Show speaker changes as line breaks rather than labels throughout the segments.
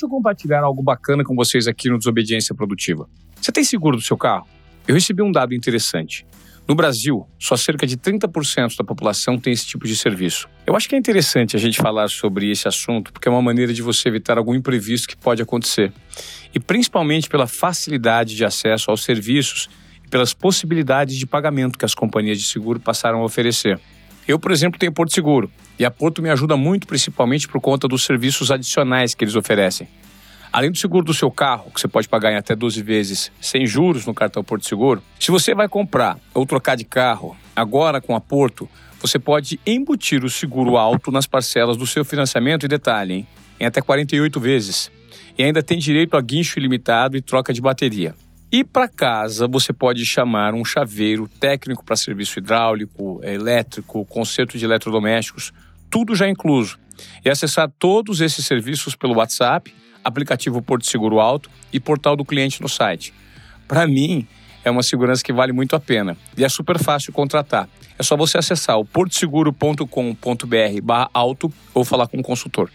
deixa eu compartilhar algo bacana com vocês aqui no Desobediência Produtiva. Você tem seguro do seu carro? Eu recebi um dado interessante. No Brasil, só cerca de 30% da população tem esse tipo de serviço. Eu acho que é interessante a gente falar sobre esse assunto porque é uma maneira de você evitar algum imprevisto que pode acontecer. E principalmente pela facilidade de acesso aos serviços e pelas possibilidades de pagamento que as companhias de seguro passaram a oferecer. Eu, por exemplo, tenho Porto Seguro e a Porto me ajuda muito, principalmente por conta dos serviços adicionais que eles oferecem. Além do seguro do seu carro, que você pode pagar em até 12 vezes sem juros no cartão Porto Seguro, se você vai comprar ou trocar de carro agora com a Porto, você pode embutir o seguro alto nas parcelas do seu financiamento e detalhe, hein? em até 48 vezes. E ainda tem direito a guincho ilimitado e troca de bateria. E para casa, você pode chamar um chaveiro técnico para serviço hidráulico, elétrico, conserto de eletrodomésticos, tudo já incluso. E acessar todos esses serviços pelo WhatsApp aplicativo Porto Seguro Alto e portal do cliente no site. Para mim, é uma segurança que vale muito a pena e é super fácil contratar. É só você acessar o portoseguro.com.br alto ou falar com um consultor.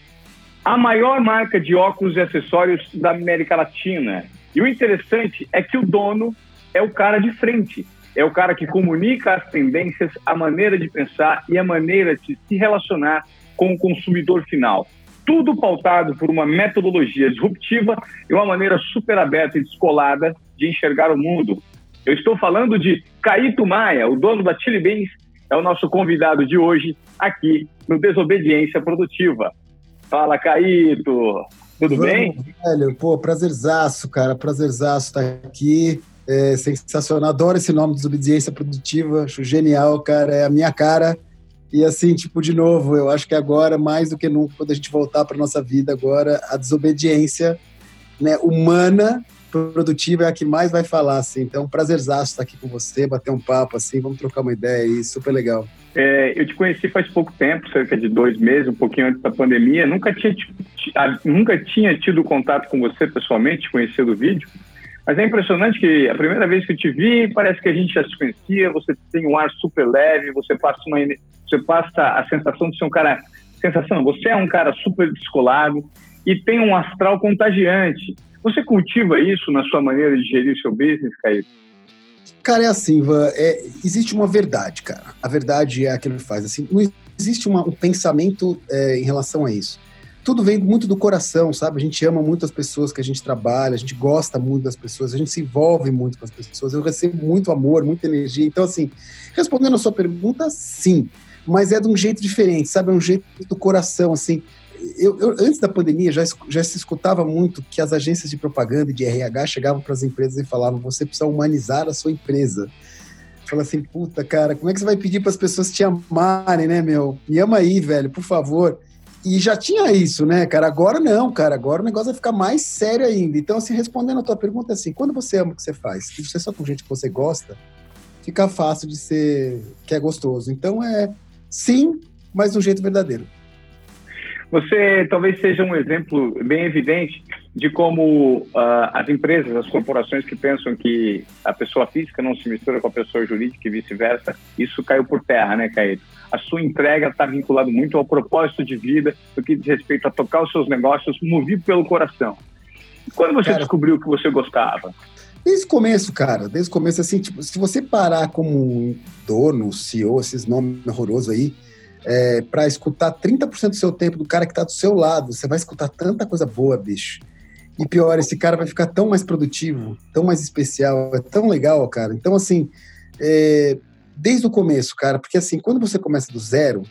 A maior marca de óculos e acessórios da América Latina. E o interessante é que o dono é o cara de frente. É o cara que comunica as tendências, a maneira de pensar e a maneira de se relacionar com o consumidor final tudo pautado por uma metodologia disruptiva e uma maneira super aberta e descolada de enxergar o mundo. Eu estou falando de Caíto Maia, o dono da Chili Beans, é o nosso convidado de hoje aqui no Desobediência Produtiva. Fala, Caíto! Tudo Vamos, bem?
Velho, pô, prazerzaço, cara, prazerzaço estar aqui. É sensacional, adoro esse nome, Desobediência Produtiva, acho genial, cara, é a minha cara. E assim, tipo, de novo, eu acho que agora, mais do que nunca, quando a gente voltar para nossa vida agora, a desobediência né, humana, produtiva é a que mais vai falar, assim. Então, prazerzaço estar aqui com você, bater um papo, assim, vamos trocar uma ideia aí, super legal.
É, eu te conheci faz pouco tempo, cerca de dois meses, um pouquinho antes da pandemia. Nunca tinha, nunca tinha tido contato com você pessoalmente, conhecido do vídeo. Mas é impressionante que a primeira vez que eu te vi, parece que a gente já se conhecia, você tem um ar super leve, você passa, uma, você passa a sensação de ser um cara. Sensação, você é um cara super descolado e tem um astral contagiante. Você cultiva isso na sua maneira de gerir o seu business, Caíto?
Cara, é assim, Van, é, existe uma verdade, cara. A verdade é aquilo que faz. Assim, não existe uma, um pensamento é, em relação a isso tudo vem muito do coração, sabe? A gente ama muito as pessoas que a gente trabalha, a gente gosta muito das pessoas, a gente se envolve muito com as pessoas. Eu recebo muito amor, muita energia. Então, assim, respondendo a sua pergunta, sim, mas é de um jeito diferente, sabe? É um jeito do coração, assim. Eu, eu, antes da pandemia já, já se escutava muito que as agências de propaganda e de RH chegavam para as empresas e falavam: você precisa humanizar a sua empresa. Fala assim, puta, cara, como é que você vai pedir para as pessoas te amarem, né, meu? Me ama aí, velho, por favor. E já tinha isso, né, cara? Agora não, cara. Agora o negócio vai ficar mais sério ainda. Então, assim, respondendo a tua pergunta, assim, quando você ama o que você faz, e você só com gente que você gosta, fica fácil de ser que é gostoso. Então, é sim, mas de um jeito verdadeiro.
Você talvez seja um exemplo bem evidente de como uh, as empresas, as corporações que pensam que a pessoa física não se mistura com a pessoa jurídica e vice-versa, isso caiu por terra, né, Caíto? a sua entrega está vinculada muito ao propósito de vida, no que diz respeito a tocar os seus negócios, movido pelo coração. Quando você cara, descobriu que você gostava?
Desde o começo, cara, desde o começo, assim, tipo, se você parar como dono, CEO, esses nomes horrorosos aí, é, para escutar 30% do seu tempo do cara que está do seu lado, você vai escutar tanta coisa boa, bicho. E pior, esse cara vai ficar tão mais produtivo, tão mais especial, é tão legal, cara. Então, assim, é, desde o começo, cara, porque assim, quando você começa do zero,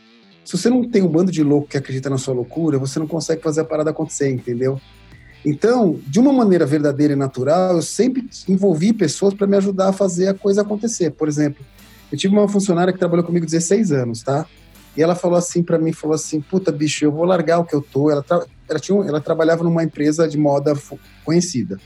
se você não tem um bando de louco que acredita na sua loucura, você não consegue fazer a parada acontecer, entendeu? Então, de uma maneira verdadeira e natural, eu sempre envolvi pessoas para me ajudar a fazer a coisa acontecer. Por exemplo, eu tive uma funcionária que trabalhou comigo 16 anos, tá? E ela falou assim para mim, falou assim, puta bicho, eu vou largar o que eu tô. Ela, tra ela, tinha, ela trabalhava numa empresa de moda conhecida.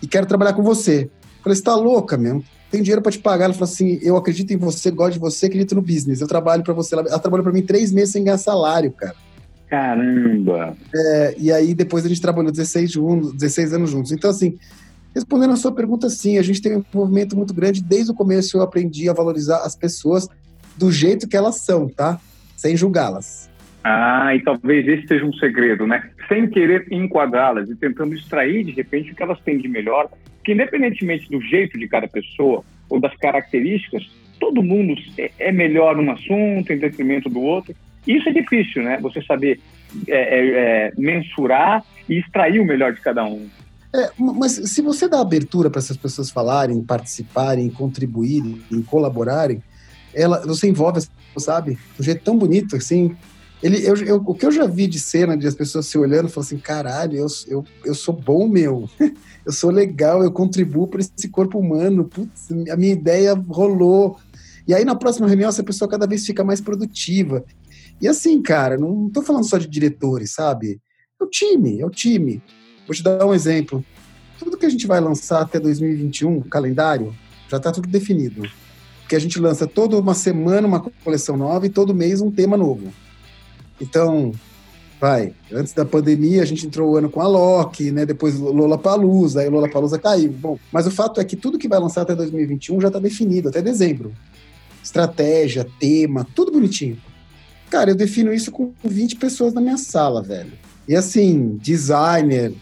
E quero trabalhar com você. Eu falei, você tá louca mesmo? tem dinheiro para te pagar. Ela falou assim: eu acredito em você, gosto de você, acredito no business. Eu trabalho para você. Ela, trabalhou para mim três meses sem ganhar salário, cara.
Caramba!
É, e aí depois a gente trabalhou 16, juntos, 16 anos juntos. Então, assim, respondendo a sua pergunta, sim, a gente tem um movimento muito grande. Desde o começo eu aprendi a valorizar as pessoas do jeito que elas são, tá? Sem julgá-las.
Ah, e talvez esse seja um segredo, né? Sem querer enquadrá-las e tentando extrair, de repente, o que elas têm de melhor, que independentemente do jeito de cada pessoa ou das características, todo mundo é, é melhor num assunto em detrimento do outro. Isso é difícil, né? Você saber é, é, é, mensurar e extrair o melhor de cada um.
É, mas se você dá abertura para essas pessoas falarem, participarem, contribuírem, colaborarem, ela, você envolve, sabe, de um jeito tão bonito, assim. Ele, eu, eu, o que eu já vi de cena de as pessoas se olhando e falando assim, caralho, eu, eu, eu sou bom, meu. eu sou legal, eu contribuo para esse corpo humano. Putz, a minha ideia rolou. E aí na próxima reunião essa pessoa cada vez fica mais produtiva. E assim, cara, não estou falando só de diretores, sabe? É o time, é o time. Vou te dar um exemplo. Tudo que a gente vai lançar até 2021, calendário, já está tudo definido. Porque a gente lança toda uma semana uma coleção nova e todo mês um tema novo. Então, vai, antes da pandemia a gente entrou o ano com a Loki, né? Depois Lola Palusa, aí Lola Palusa caiu. Bom, mas o fato é que tudo que vai lançar até 2021 já está definido, até dezembro. Estratégia, tema, tudo bonitinho. Cara, eu defino isso com 20 pessoas na minha sala, velho. E assim, designer,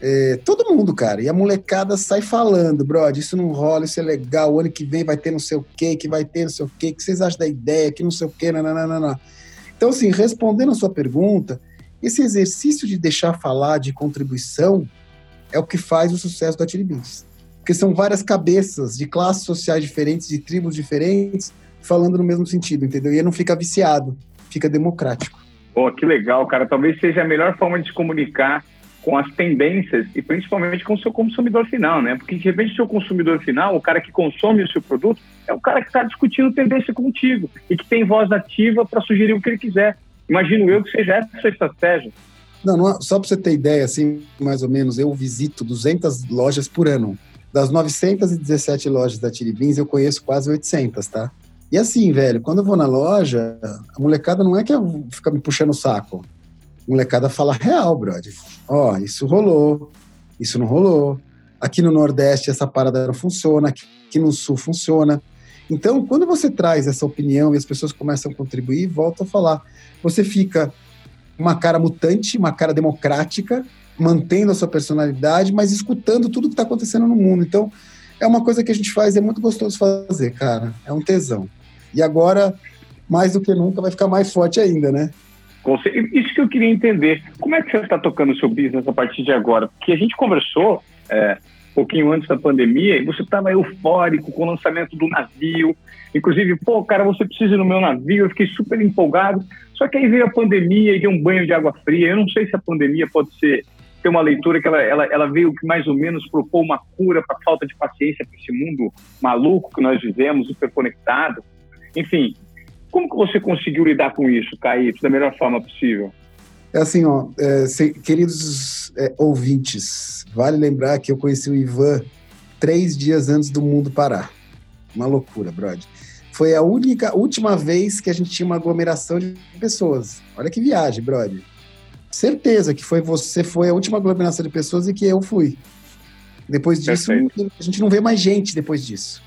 é, todo mundo, cara. E a molecada sai falando, brother, isso não rola, isso é legal, o ano que vem vai ter não sei o quê, que vai ter não sei o quê, que vocês acham da ideia, que não sei o quê, nananana. Então, assim, respondendo a sua pergunta, esse exercício de deixar falar, de contribuição, é o que faz o sucesso da Tiribins. Porque são várias cabeças de classes sociais diferentes, de tribos diferentes, falando no mesmo sentido, entendeu? E não fica viciado fica democrático.
Pô, que legal, cara. Talvez seja a melhor forma de se comunicar com as tendências e principalmente com o seu consumidor final, né? Porque de repente o seu consumidor final, o cara que consome o seu produto, é o cara que está discutindo tendência contigo e que tem voz ativa para sugerir o que ele quiser. Imagino eu que seja essa a sua estratégia.
Não, não só para você ter ideia, assim, mais ou menos, eu visito 200 lojas por ano. Das 917 lojas da Tiribins, eu conheço quase 800, tá? E assim, velho, quando eu vou na loja, a molecada não é que fica me puxando o saco. Molecada fala real, brother. Ó, oh, isso rolou, isso não rolou. Aqui no Nordeste essa parada não funciona, aqui no Sul funciona. Então, quando você traz essa opinião e as pessoas começam a contribuir, volta a falar. Você fica uma cara mutante, uma cara democrática, mantendo a sua personalidade, mas escutando tudo que está acontecendo no mundo. Então, é uma coisa que a gente faz, é muito gostoso fazer, cara. É um tesão. E agora, mais do que nunca, vai ficar mais forte ainda, né?
Isso que eu queria entender. Como é que você está tocando o seu business a partir de agora? Porque a gente conversou é, um pouquinho antes da pandemia e você estava eufórico com o lançamento do navio. Inclusive, pô, cara, você precisa ir no meu navio. Eu fiquei super empolgado. Só que aí veio a pandemia e deu um banho de água fria. Eu não sei se a pandemia pode ser ter uma leitura que ela, ela, ela veio que mais ou menos propor uma cura para a falta de paciência para esse mundo maluco que nós vivemos, hiperconectado. Enfim, como que você conseguiu lidar com isso, Caíto, da melhor forma possível?
É assim, ó, é, se, queridos é, ouvintes, vale lembrar que eu conheci o Ivan três dias antes do mundo parar. Uma loucura, brother. Foi a única, última vez que a gente tinha uma aglomeração de pessoas. Olha que viagem, brother. Certeza que foi você foi a última aglomeração de pessoas e que eu fui. Depois disso, Perfeito. a gente não vê mais gente depois disso.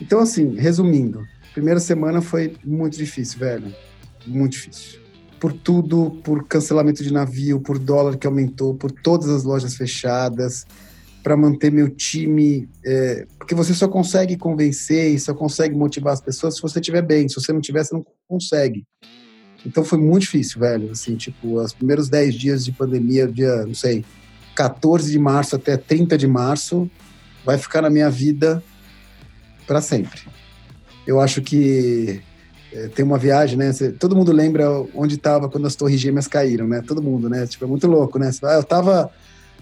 Então, assim, resumindo, Primeira semana foi muito difícil, velho. Muito difícil. Por tudo, por cancelamento de navio, por dólar que aumentou, por todas as lojas fechadas, para manter meu time. É, porque você só consegue convencer e só consegue motivar as pessoas se você estiver bem. Se você não tiver, você não consegue. Então foi muito difícil, velho. Assim, tipo, os primeiros 10 dias de pandemia, dia, não sei, 14 de março até 30 de março, vai ficar na minha vida para sempre eu acho que é, tem uma viagem, né? Todo mundo lembra onde estava quando as torres gêmeas caíram, né? Todo mundo, né? Tipo, é muito louco, né? Ah, eu tava,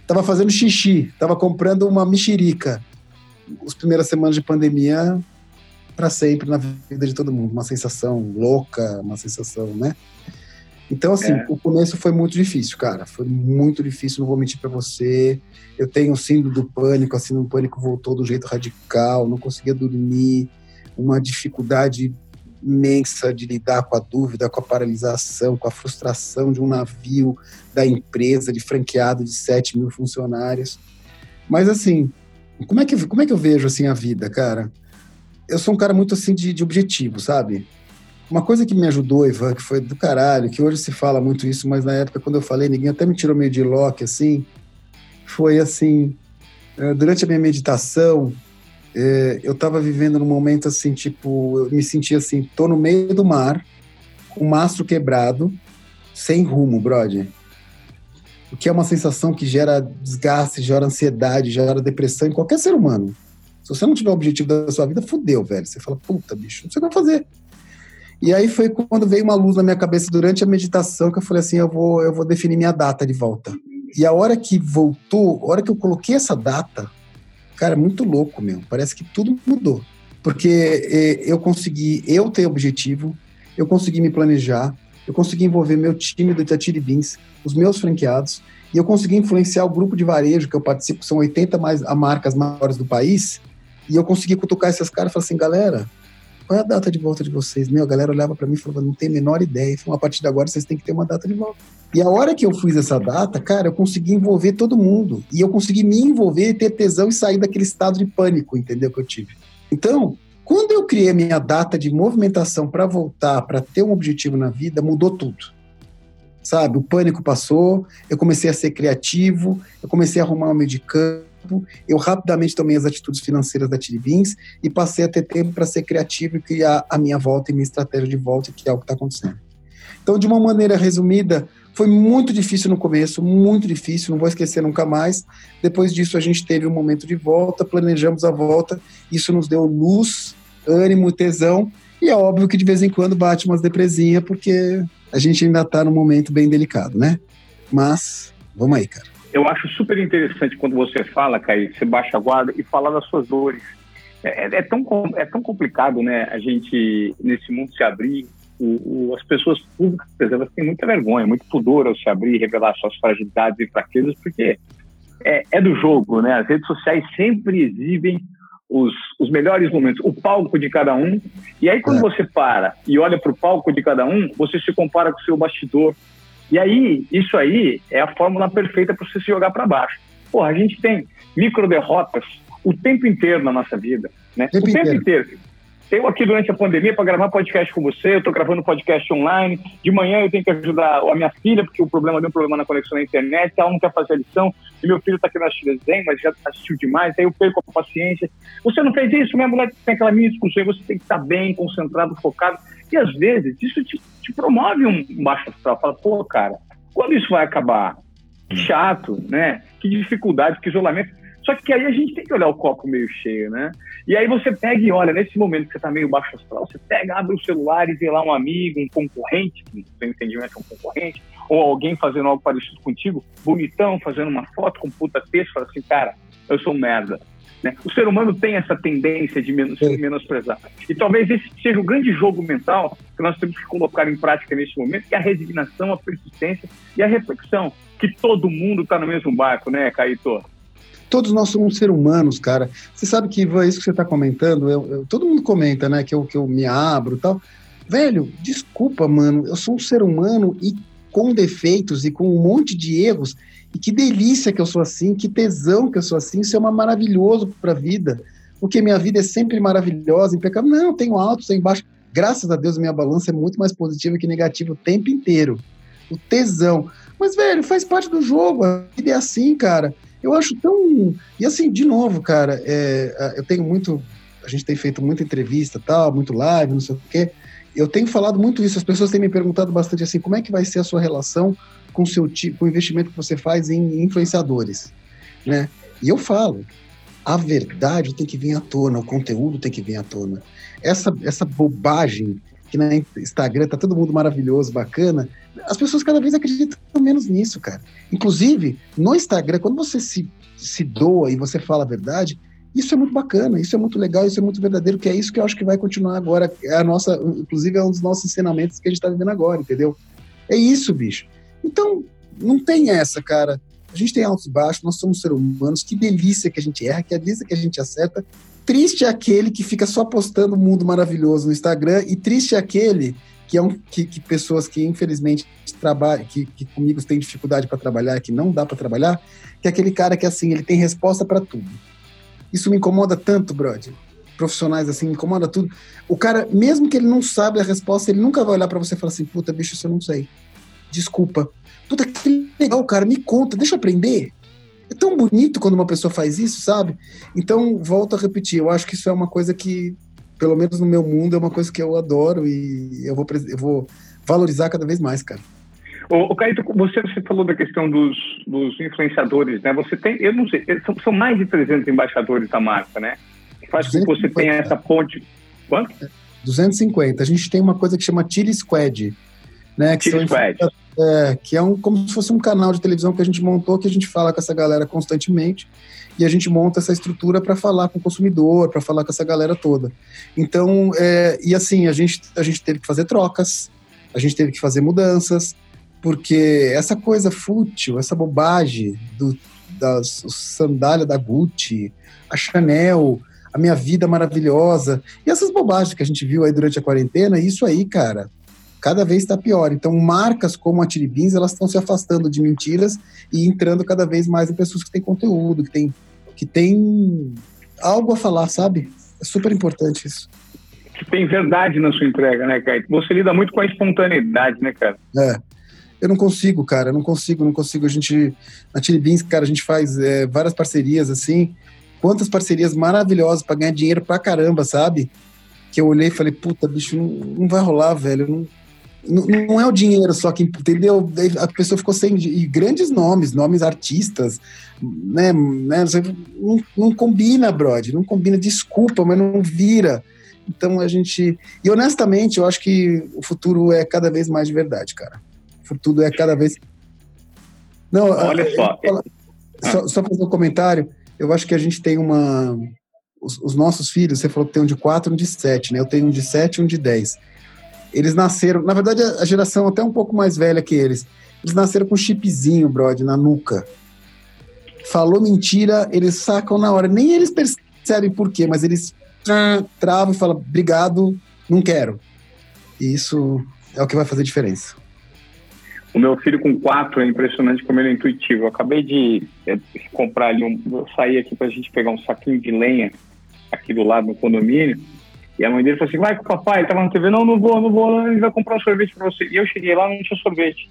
tava fazendo xixi, tava comprando uma mexerica. As primeiras semanas de pandemia, para sempre na vida de todo mundo. Uma sensação louca, uma sensação, né? Então, assim, é. o começo foi muito difícil, cara. Foi muito difícil, não vou mentir para você. Eu tenho síndrome do pânico, assim, o pânico voltou do jeito radical, não conseguia dormir uma dificuldade imensa de lidar com a dúvida, com a paralisação, com a frustração de um navio, da empresa, de franqueado de 7 mil funcionários. Mas assim, como é que, como é que eu vejo assim a vida, cara? Eu sou um cara muito assim de, de objetivo, sabe? Uma coisa que me ajudou, Ivan, que foi do caralho, que hoje se fala muito isso, mas na época quando eu falei, ninguém até me tirou meio de lock, assim, foi assim, eh, durante a minha meditação, eh, eu estava vivendo num momento assim, tipo, eu me sentia assim, tô no meio do mar, com o mastro quebrado, sem rumo, brother. O que é uma sensação que gera desgaste, gera ansiedade, gera depressão em qualquer ser humano. Se você não tiver o objetivo da sua vida, fudeu, velho. Você fala, puta, bicho, não sei o que fazer. E aí foi quando veio uma luz na minha cabeça durante a meditação que eu falei assim, eu vou, eu vou definir minha data de volta. E a hora que voltou, a hora que eu coloquei essa data, cara, é muito louco, meu. Parece que tudo mudou. Porque eu consegui, eu ter objetivo, eu consegui me planejar, eu consegui envolver meu time do Itatiri Beans, os meus franqueados, e eu consegui influenciar o grupo de varejo que eu participo, são 80 mais, marcas maiores do país, e eu consegui cutucar esses caras e falar assim, galera, qual é a data de volta de vocês? Meu, a galera olhava para mim e falava, não tem a menor ideia. Falei, a partir de agora vocês têm que ter uma data de volta. E a hora que eu fiz essa data, cara, eu consegui envolver todo mundo. E eu consegui me envolver ter tesão e sair daquele estado de pânico, entendeu? Que eu tive. Então, quando eu criei a minha data de movimentação para voltar, para ter um objetivo na vida, mudou tudo. Sabe, o pânico passou, eu comecei a ser criativo, eu comecei a arrumar o meio de campo, eu rapidamente tomei as atitudes financeiras da Tiribins e passei a ter tempo para ser criativo e criar a minha volta e minha estratégia de volta, que é o que está acontecendo. Então, de uma maneira resumida, foi muito difícil no começo, muito difícil, não vou esquecer nunca mais. Depois disso, a gente teve um momento de volta, planejamos a volta, isso nos deu luz, ânimo, tesão, e é óbvio que de vez em quando bate umas depresinhas, porque a gente ainda está num momento bem delicado, né? Mas, vamos aí, cara
eu acho super interessante quando você fala, Caí, você baixa a guarda e fala das suas dores. É, é, é tão, é tão complicado, né, a gente, nesse mundo, se abrir. O, o, as pessoas públicas, elas têm muita vergonha, muito pudor ao se abrir, revelar suas fragilidades e fraquezas, porque é, é do jogo, né? As redes sociais sempre exibem os, os melhores momentos, o palco de cada um. E aí, quando é. você para e olha para o palco de cada um, você se compara com o seu bastidor, e aí, isso aí é a fórmula perfeita para você se jogar para baixo. Porra, a gente tem micro derrotas o tempo inteiro na nossa vida, né? Tempo o tempo inteiro. inteiro. Eu aqui durante a pandemia para gravar podcast com você, eu estou gravando podcast online. De manhã eu tenho que ajudar a minha filha, porque o problema deu um problema na conexão na internet, ela não quer fazer a lição, e meu filho está querendo assistir desenho, mas já assistiu demais, aí eu perco a paciência. Você não fez isso, minha mulher tem aquela minha discussão, você tem que estar bem, concentrado, focado. E às vezes isso te, te promove um baixo astral. Fala, pô, cara, quando isso vai acabar? Que chato, né? Que dificuldade, que isolamento. Só que aí a gente tem que olhar o copo meio cheio, né? E aí você pega e olha, nesse momento que você tá meio baixo astral, você pega, abre o celular e vê lá um amigo, um concorrente, que no seu entendimento é um concorrente, ou alguém fazendo algo parecido contigo, bonitão, fazendo uma foto com puta texto, fala assim, cara, eu sou um merda. Né? O ser humano tem essa tendência de menos, menosprezar. E talvez esse seja o grande jogo mental que nós temos que colocar em prática nesse momento, que é a resignação, a persistência e a reflexão, que todo mundo está no mesmo barco, né, Caíto?
Todos nós somos seres humanos, cara. Você sabe que isso que você está comentando, eu, eu, todo mundo comenta, né, que eu, que eu me abro e tal. Velho, desculpa, mano, eu sou um ser humano e com defeitos e com um monte de erros e que delícia que eu sou assim, que tesão que eu sou assim, isso é uma maravilhoso para a vida, porque minha vida é sempre maravilhosa, impecável. Não, tenho alto, tenho baixo. Graças a Deus, minha balança é muito mais positiva que negativa o tempo inteiro. O tesão. Mas, velho, faz parte do jogo. A vida é assim, cara. Eu acho tão. E assim, de novo, cara, é, eu tenho muito. A gente tem feito muita entrevista, tal, muito live, não sei o quê. Eu tenho falado muito isso. As pessoas têm me perguntado bastante assim: como é que vai ser a sua relação com seu com o investimento que você faz em influenciadores, né? E eu falo, a verdade tem que vir à tona, o conteúdo tem que vir à tona. Essa essa bobagem que na Instagram tá todo mundo maravilhoso, bacana, as pessoas cada vez acreditam menos nisso, cara. Inclusive, no Instagram, quando você se, se doa e você fala a verdade, isso é muito bacana, isso é muito legal, isso é muito verdadeiro, que é isso que eu acho que vai continuar agora. É a nossa, inclusive, é um dos nossos ensinamentos que a gente está vivendo agora, entendeu? É isso, bicho. Então, não tem essa, cara. A gente tem altos e baixos, nós somos seres humanos, que delícia que a gente erra, que delícia que a gente acerta. Triste é aquele que fica só postando um mundo maravilhoso no Instagram, e triste é aquele que é um que, que pessoas que infelizmente trabalham, que, que comigo têm dificuldade para trabalhar, que não dá para trabalhar, que é aquele cara que assim, ele tem resposta para tudo. Isso me incomoda tanto, brother. profissionais assim, incomoda tudo. O cara, mesmo que ele não sabe a resposta, ele nunca vai olhar para você e falar assim: puta, bicho, isso eu não sei. Desculpa. Puta, que legal, cara, me conta, deixa eu aprender. É tão bonito quando uma pessoa faz isso, sabe? Então, volto a repetir, eu acho que isso é uma coisa que, pelo menos no meu mundo, é uma coisa que eu adoro e eu vou, eu vou valorizar cada vez mais, cara.
O, Caíto, você, você falou da questão dos, dos influenciadores, né? Você tem, eu não sei, são, são mais de 300 embaixadores da marca, né? Que faz com que você tenha essa ponte. Quanto?
250. A gente tem uma coisa que chama Chili Squad, né? Que
Squad.
É, que é um, como se fosse um canal de televisão que a gente montou, que a gente fala com essa galera constantemente e a gente monta essa estrutura para falar com o consumidor, para falar com essa galera toda. Então, é, e assim, a gente, a gente teve que fazer trocas, a gente teve que fazer mudanças, porque essa coisa fútil, essa bobagem do, das sandália da Gucci, a Chanel, a minha vida maravilhosa, e essas bobagens que a gente viu aí durante a quarentena, isso aí, cara, cada vez está pior. Então, marcas como a Tiribins, elas estão se afastando de mentiras e entrando cada vez mais em pessoas que têm conteúdo, que têm que tem algo a falar, sabe? É super importante isso.
Que tem verdade na sua entrega, né, Caio? Você lida muito com a espontaneidade, né, cara?
É. Eu não consigo, cara, eu não consigo, não consigo. A gente, na Tiribins, cara, a gente faz é, várias parcerias assim. Quantas parcerias maravilhosas para ganhar dinheiro pra caramba, sabe? Que eu olhei e falei, puta, bicho, não, não vai rolar, velho. Não, não, não, é o dinheiro só que, entendeu? A pessoa ficou sem. E grandes nomes, nomes artistas, né? né não, não combina, brother, não combina, desculpa, mas não vira. Então a gente. E honestamente, eu acho que o futuro é cada vez mais de verdade, cara tudo é cada vez.
Não, olha só.
Só, só fazer um comentário. Eu acho que a gente tem uma. Os, os, nossos filhos, você falou que tem um de 4 e um de 7, né? Eu tenho um de 7 e um de 10. Eles nasceram, na verdade, a geração até um pouco mais velha que eles. Eles nasceram com chipzinho, brother, na nuca. Falou mentira, eles sacam na hora. Nem eles percebem por quê, mas eles travam e falam, obrigado, não quero. E isso é o que vai fazer diferença.
O meu filho com quatro é impressionante como ele é intuitivo. Eu acabei de é, comprar ali um. Eu saí aqui pra gente pegar um saquinho de lenha aqui do lado no condomínio. E a mãe dele falou assim: vai com o papai, ele tava na TV, não, não vou, não vou, ele vai comprar um sorvete pra você. E eu cheguei lá, não tinha sorvete.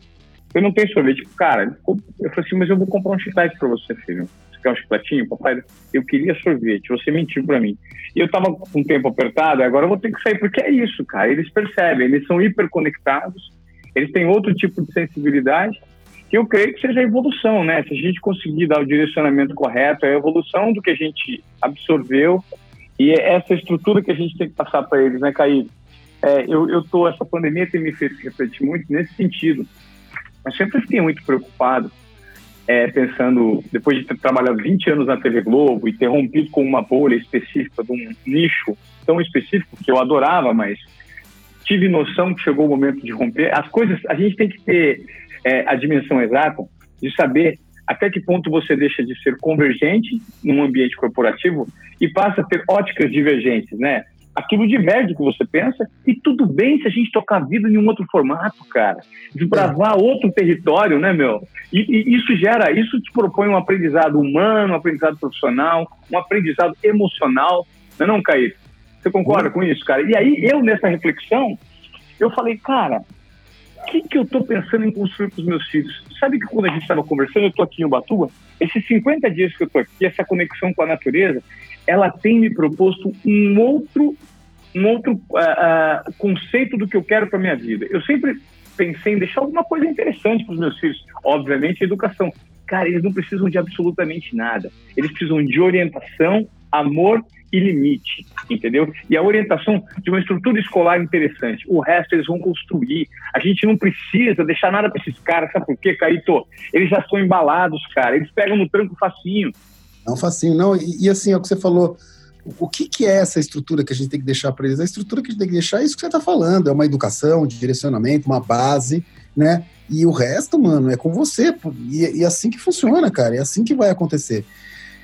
Eu não tenho sorvete. Cara, eu falei assim, mas eu vou comprar um chiclete pra você, filho. Você quer um chicletinho, papai? Eu queria sorvete, você mentiu pra mim. E eu tava com o tempo apertado, agora eu vou ter que sair, porque é isso, cara. Eles percebem, eles são hiperconectados eles têm outro tipo de sensibilidade que eu creio que seja a evolução, né? Se a gente conseguir dar o direcionamento correto, é a evolução do que a gente absorveu e essa estrutura que a gente tem que passar para eles, né, Caí? É, eu, eu tô, essa pandemia tem me feito refletir muito nesse sentido. Eu sempre fiquei muito preocupado, é, pensando, depois de ter trabalhado 20 anos na TV Globo e ter rompido com uma bolha específica de um nicho tão específico que eu adorava, mas tive noção que chegou o momento de romper. As coisas, a gente tem que ter é, a dimensão exata de saber até que ponto você deixa de ser convergente num ambiente corporativo e passa a ter óticas divergentes, né? Aquilo diverge do que você pensa e tudo bem se a gente tocar a vida em um outro formato, cara. Desbravar outro território, né, meu? E, e, isso gera, isso te propõe um aprendizado humano, um aprendizado profissional, um aprendizado emocional, não é não, Caí? Você concorda com isso, cara? E aí, eu, nessa reflexão, eu falei, cara, o que, que eu estou pensando em construir para os meus filhos? Sabe que quando a gente estava conversando, eu estou aqui em Ubatuba, esses 50 dias que eu estou aqui, essa conexão com a natureza, ela tem me proposto um outro, um outro uh, uh, conceito do que eu quero para minha vida. Eu sempre pensei em deixar alguma coisa interessante para os meus filhos. Obviamente, educação. Cara, eles não precisam de absolutamente nada. Eles precisam de orientação, amor e limite, entendeu? E a orientação de uma estrutura escolar interessante. O resto eles vão construir. A gente não precisa deixar nada para esses caras, sabe por quê, Caíto? Eles já estão embalados, cara. Eles pegam no tranco facinho.
Não facinho, não. E, e assim, é o que você falou. O que, que é essa estrutura que a gente tem que deixar para eles? A estrutura que a gente tem que deixar é isso que você está falando: é uma educação, de direcionamento, uma base, né? E o resto, mano, é com você. E, e é assim que funciona, cara. É assim que vai acontecer.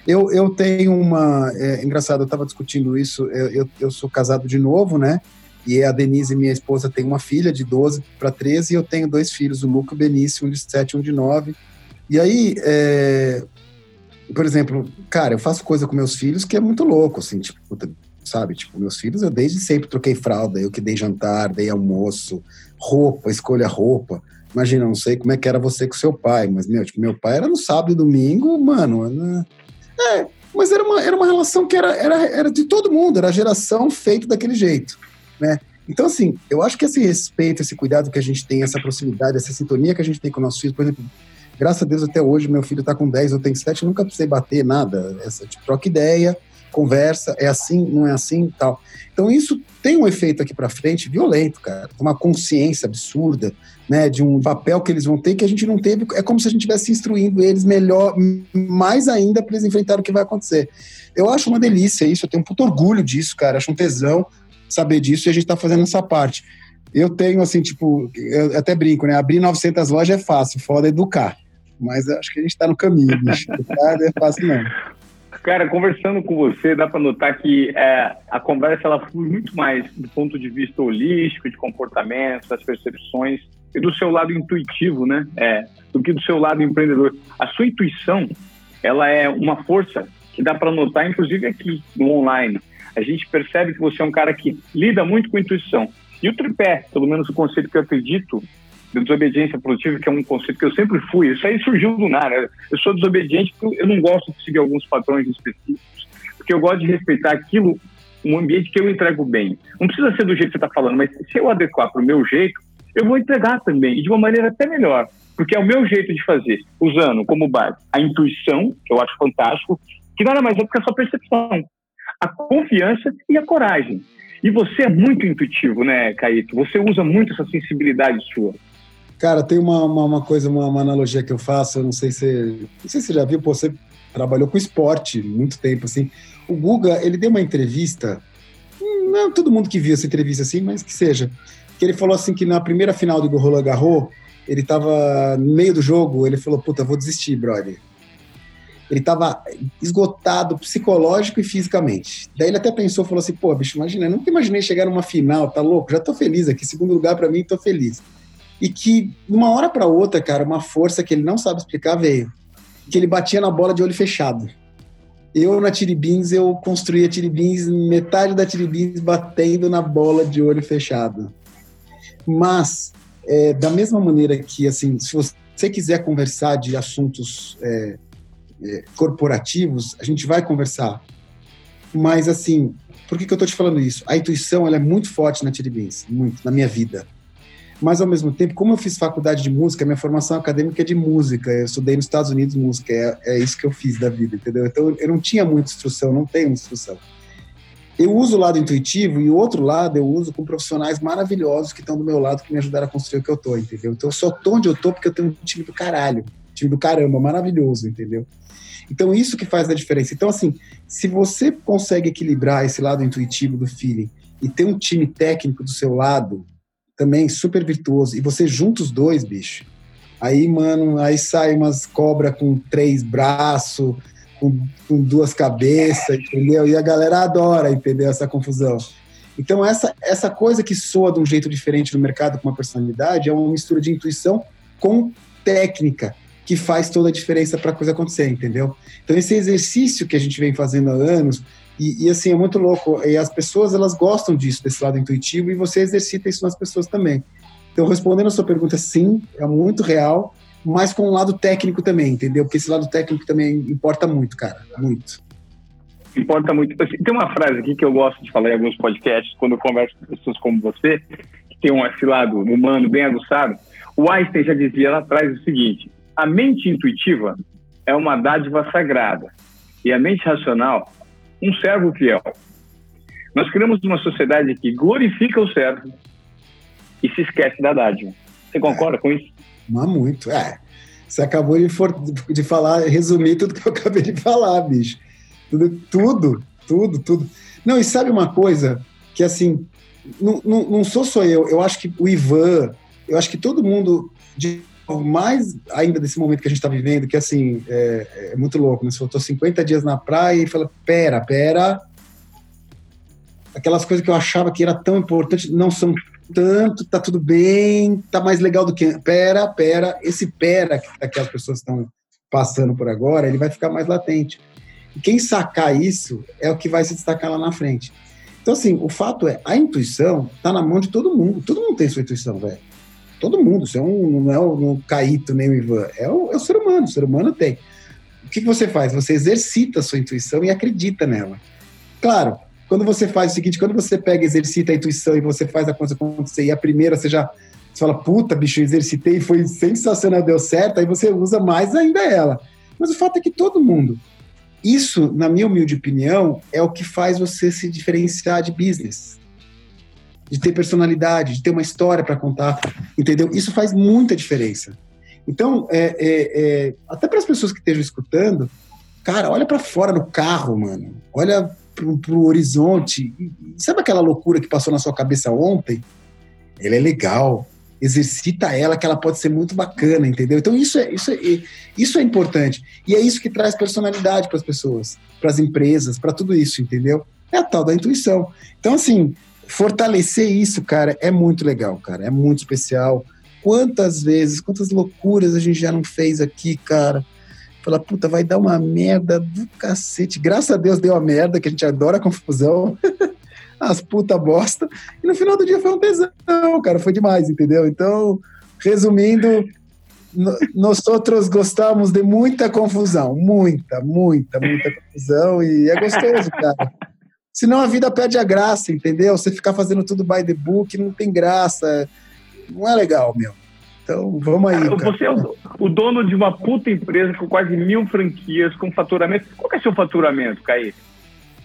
Eu, eu tenho uma. É, engraçado, eu estava discutindo isso. Eu, eu, eu, sou casado de novo, né? E a Denise, minha esposa, tem uma filha de 12 para 13 e eu tenho dois filhos, o Luca e o Benício, um de 7 e um de 9. E aí, é, por exemplo, cara, eu faço coisa com meus filhos que é muito louco, assim, tipo, sabe? Tipo, meus filhos eu desde sempre troquei fralda, eu que dei jantar, dei almoço, roupa, escolha roupa. Imagina, não sei como é que era você com seu pai, mas meu, tipo, meu pai era no sábado e domingo, mano. Né? É, mas era uma, era uma relação que era, era, era de todo mundo, era a geração feita daquele jeito, né? Então, assim, eu acho que esse respeito, esse cuidado que a gente tem, essa proximidade, essa sintonia que a gente tem com nossos filhos, por exemplo, graças a Deus até hoje meu filho está com 10, eu tenho 7, nunca precisei bater nada, essa tipo, troca ideia, conversa, é assim, não é assim, tal. Então isso tem um efeito aqui para frente violento, cara, uma consciência absurda, né, de um papel que eles vão ter que a gente não teve, é como se a gente estivesse instruindo eles melhor, mais ainda para eles enfrentarem o que vai acontecer. Eu acho uma delícia isso, eu tenho um puto orgulho disso, cara, acho um tesão saber disso e a gente está fazendo essa parte. Eu tenho, assim, tipo, eu até brinco, né? Abrir 900 lojas é fácil, foda educar. Mas acho que a gente está no caminho, bicho. Não é fácil, não.
Cara, conversando com você, dá para notar que é, a conversa ela flui muito mais do ponto de vista holístico, de comportamento, das percepções e do seu lado intuitivo, né? É, do que do seu lado empreendedor. A sua intuição, ela é uma força que dá para notar, inclusive aqui no online. A gente percebe que você é um cara que lida muito com intuição. E o tripé, pelo menos o conceito que eu acredito, de desobediência produtiva, que é um conceito que eu sempre fui, isso aí surgiu do nada. Eu sou desobediente porque eu não gosto de seguir alguns padrões específicos, porque eu gosto de respeitar aquilo, um ambiente que eu entrego bem. Não precisa ser do jeito que você está falando, mas se eu adequar para o meu jeito, eu vou entregar também, e de uma maneira até melhor, porque é o meu jeito de fazer, usando como base a intuição, que eu acho fantástico, que nada mais é do que a sua percepção a confiança e a coragem. E você é muito intuitivo, né, Caíto? Você usa muito essa sensibilidade sua.
Cara, tem uma, uma, uma coisa, uma, uma, analogia que eu faço, eu não sei se não sei se você já viu, pô, você trabalhou com esporte muito tempo, assim. O Guga, ele deu uma entrevista, não todo mundo que viu essa entrevista assim, mas que seja, que ele falou assim que na primeira final do Roland Garros, ele tava no meio do jogo, ele falou, puta, vou desistir, brother ele estava esgotado psicológico e fisicamente. Daí ele até pensou, falou assim, pô, bicho, imagina, eu nunca imaginei chegar numa final, tá louco? Já tô feliz aqui, segundo lugar para mim, tô feliz. E que, de uma hora para outra, cara, uma força que ele não sabe explicar veio. Que ele batia na bola de olho fechado. Eu, na Tiribins, eu construía Tiribins, metade da Tiribins batendo na bola de olho fechado. Mas, é, da mesma maneira que, assim, se você quiser conversar de assuntos é, é, corporativos, a gente vai conversar. Mas, assim, por que, que eu estou te falando isso? A intuição ela é muito forte na Tiribins, muito, na minha vida. Mas, ao mesmo tempo, como eu fiz faculdade de música, minha formação acadêmica é de música. Eu estudei nos Estados Unidos música, é, é isso que eu fiz da vida, entendeu? Então, eu não tinha muita instrução, não tenho instrução. Eu uso o lado intuitivo e o outro lado eu uso com profissionais maravilhosos que estão do meu lado, que me ajudaram a construir o que eu tô, entendeu? Então, eu só tô onde eu tô porque eu tenho um time do caralho, time do caramba, maravilhoso, entendeu? Então, isso que faz a diferença. Então, assim, se você consegue equilibrar esse lado intuitivo do feeling e ter um time técnico do seu lado, também super virtuoso, e você junta os dois, bicho, aí, mano, aí sai umas cobra com três braços, com, com duas cabeças, entendeu? E a galera adora, entendeu? Essa confusão. Então, essa, essa coisa que soa de um jeito diferente no mercado com uma personalidade é uma mistura de intuição com técnica que faz toda a diferença para a coisa acontecer, entendeu? Então esse exercício que a gente vem fazendo há anos e, e, assim é muito louco e as pessoas elas gostam disso desse lado intuitivo e você exercita isso nas pessoas também. Então respondendo a sua pergunta, sim, é muito real, mas com um lado técnico também, entendeu? Porque esse lado técnico também importa muito, cara, muito.
Importa muito. Assim, tem uma frase aqui que eu gosto de falar em alguns podcasts quando eu converso com pessoas como você que tem um esse lado humano bem aguçado. O Einstein já dizia lá atrás o seguinte: a mente intuitiva é uma dádiva sagrada e a mente racional um servo fiel. Nós criamos uma sociedade que glorifica o servo e se esquece da dádiva. Você concorda com isso?
Não muito, é. Você acabou de, for, de falar, resumir tudo que eu acabei de falar, bicho. Tudo, tudo, tudo, tudo. Não, e sabe uma coisa que assim, não, não, não sou só eu, eu acho que o Ivan, eu acho que todo mundo de mais ainda desse momento que a gente está vivendo, que assim, é, é, muito louco, né? Você voltou 50 dias na praia e fala, pera, pera, aquelas coisas que eu achava que era tão importante não são tanto, tá tudo bem, tá mais legal do que, pera, pera, esse pera que as pessoas estão passando por agora, ele vai ficar mais latente. E quem sacar isso é o que vai se destacar lá na frente. Então, assim, o fato é, a intuição está na mão de todo mundo. Todo mundo tem sua intuição, velho. Todo mundo. Você é um, não é o, o Caíto nem o Ivan. É o, é o ser humano. O ser humano tem. O que, que você faz? Você exercita a sua intuição e acredita nela. Claro, quando você faz o seguinte, quando você pega, exercita a intuição e você faz a coisa acontecer, e a primeira você já você fala, puta, bicho, exercitei, foi sensacional, deu certo, aí você usa mais ainda ela. Mas o fato é que todo mundo. Isso, na minha humilde opinião, é o que faz você se diferenciar de business. De ter personalidade, de ter uma história para contar, entendeu? Isso faz muita diferença. Então, é, é, é, até para as pessoas que estejam escutando, cara, olha para fora no carro, mano. Olha pro, pro horizonte. sabe aquela loucura que passou na sua cabeça ontem? Ele é legal exercita ela, que ela pode ser muito bacana, entendeu? Então isso é, isso é, isso é importante. E é isso que traz personalidade para as pessoas, para as empresas, para tudo isso, entendeu? É a tal da intuição. Então, assim, fortalecer isso, cara, é muito legal, cara. É muito especial. Quantas vezes, quantas loucuras a gente já não fez aqui, cara. Fala, puta, vai dar uma merda do cacete. Graças a Deus deu a merda, que a gente adora a confusão. as puta bosta. E no final do dia foi um tesão, cara. Foi demais, entendeu? Então, resumindo, nós outros gostamos de muita confusão. Muita, muita, muita confusão. E é gostoso, cara. Senão a vida perde a graça, entendeu? Você ficar fazendo tudo by the book não tem graça. Não é legal, meu. Então, vamos aí. Cara,
você é o, o, dono de uma puta empresa com quase mil franquias, com faturamento. Qual é o seu faturamento, Caí?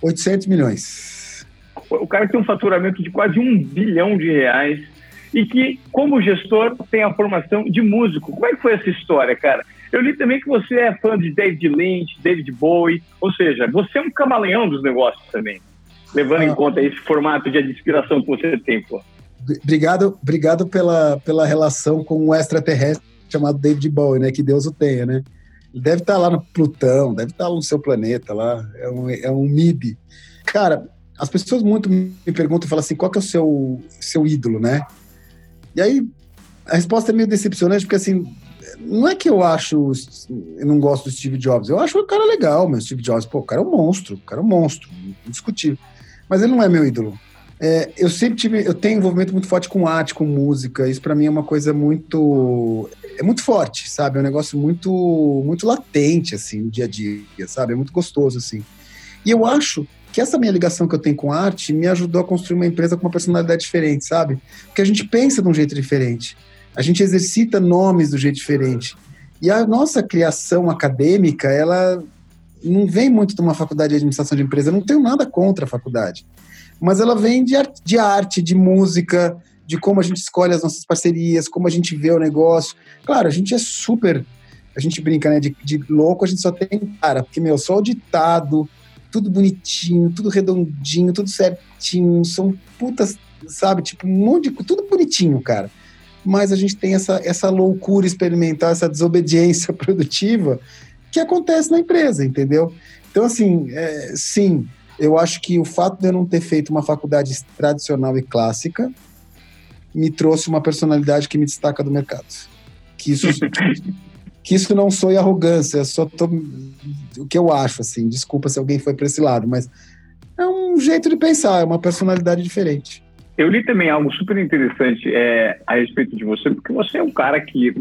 800 milhões
o cara tem um faturamento de quase um bilhão de reais e que, como gestor, tem a formação de músico. Como é que foi essa história, cara? Eu li também que você é fã de David Lynch, David Bowie, ou seja, você é um camaleão dos negócios também, levando ah. em conta esse formato de inspiração que você tem, pô.
Obrigado, obrigado pela, pela relação com o extraterrestre chamado David Bowie, né? Que Deus o tenha, né? Ele deve estar lá no Plutão, deve estar no seu planeta lá, é um, é um MIB. Cara, as pessoas muito me perguntam e falam assim, qual que é o seu, seu ídolo, né? E aí, a resposta é meio decepcionante, porque assim, não é que eu acho, eu não gosto do Steve Jobs, eu acho o cara legal, meu Steve Jobs, pô, o cara é um monstro, o cara é um monstro, indiscutível. Mas ele não é meu ídolo. É, eu sempre tive, eu tenho envolvimento muito forte com arte, com música. Isso para mim é uma coisa muito, é muito forte, sabe? É um negócio muito, muito latente assim no dia a dia, sabe? É muito gostoso assim. E eu acho que essa minha ligação que eu tenho com arte me ajudou a construir uma empresa com uma personalidade diferente, sabe? Porque a gente pensa de um jeito diferente, a gente exercita nomes do jeito diferente. E a nossa criação acadêmica, ela não vem muito de uma faculdade de administração de empresa, eu não tenho nada contra a faculdade, mas ela vem de arte, de, arte, de música, de como a gente escolhe as nossas parcerias, como a gente vê o negócio. Claro, a gente é super, a gente brinca, né, de, de louco, a gente só tem cara, porque, meu, só ditado, tudo bonitinho, tudo redondinho, tudo certinho. São putas, sabe? Tipo, um monte de. Tudo bonitinho, cara. Mas a gente tem essa, essa loucura experimental, essa desobediência produtiva que acontece na empresa, entendeu? Então, assim, é, sim, eu acho que o fato de eu não ter feito uma faculdade tradicional e clássica me trouxe uma personalidade que me destaca do mercado. Que isso que isso não soe arrogância, só tô, o que eu acho, assim, desculpa se alguém foi para esse lado, mas é um jeito de pensar, é uma personalidade diferente.
Eu li também algo super interessante é, a respeito de você, porque você é um cara que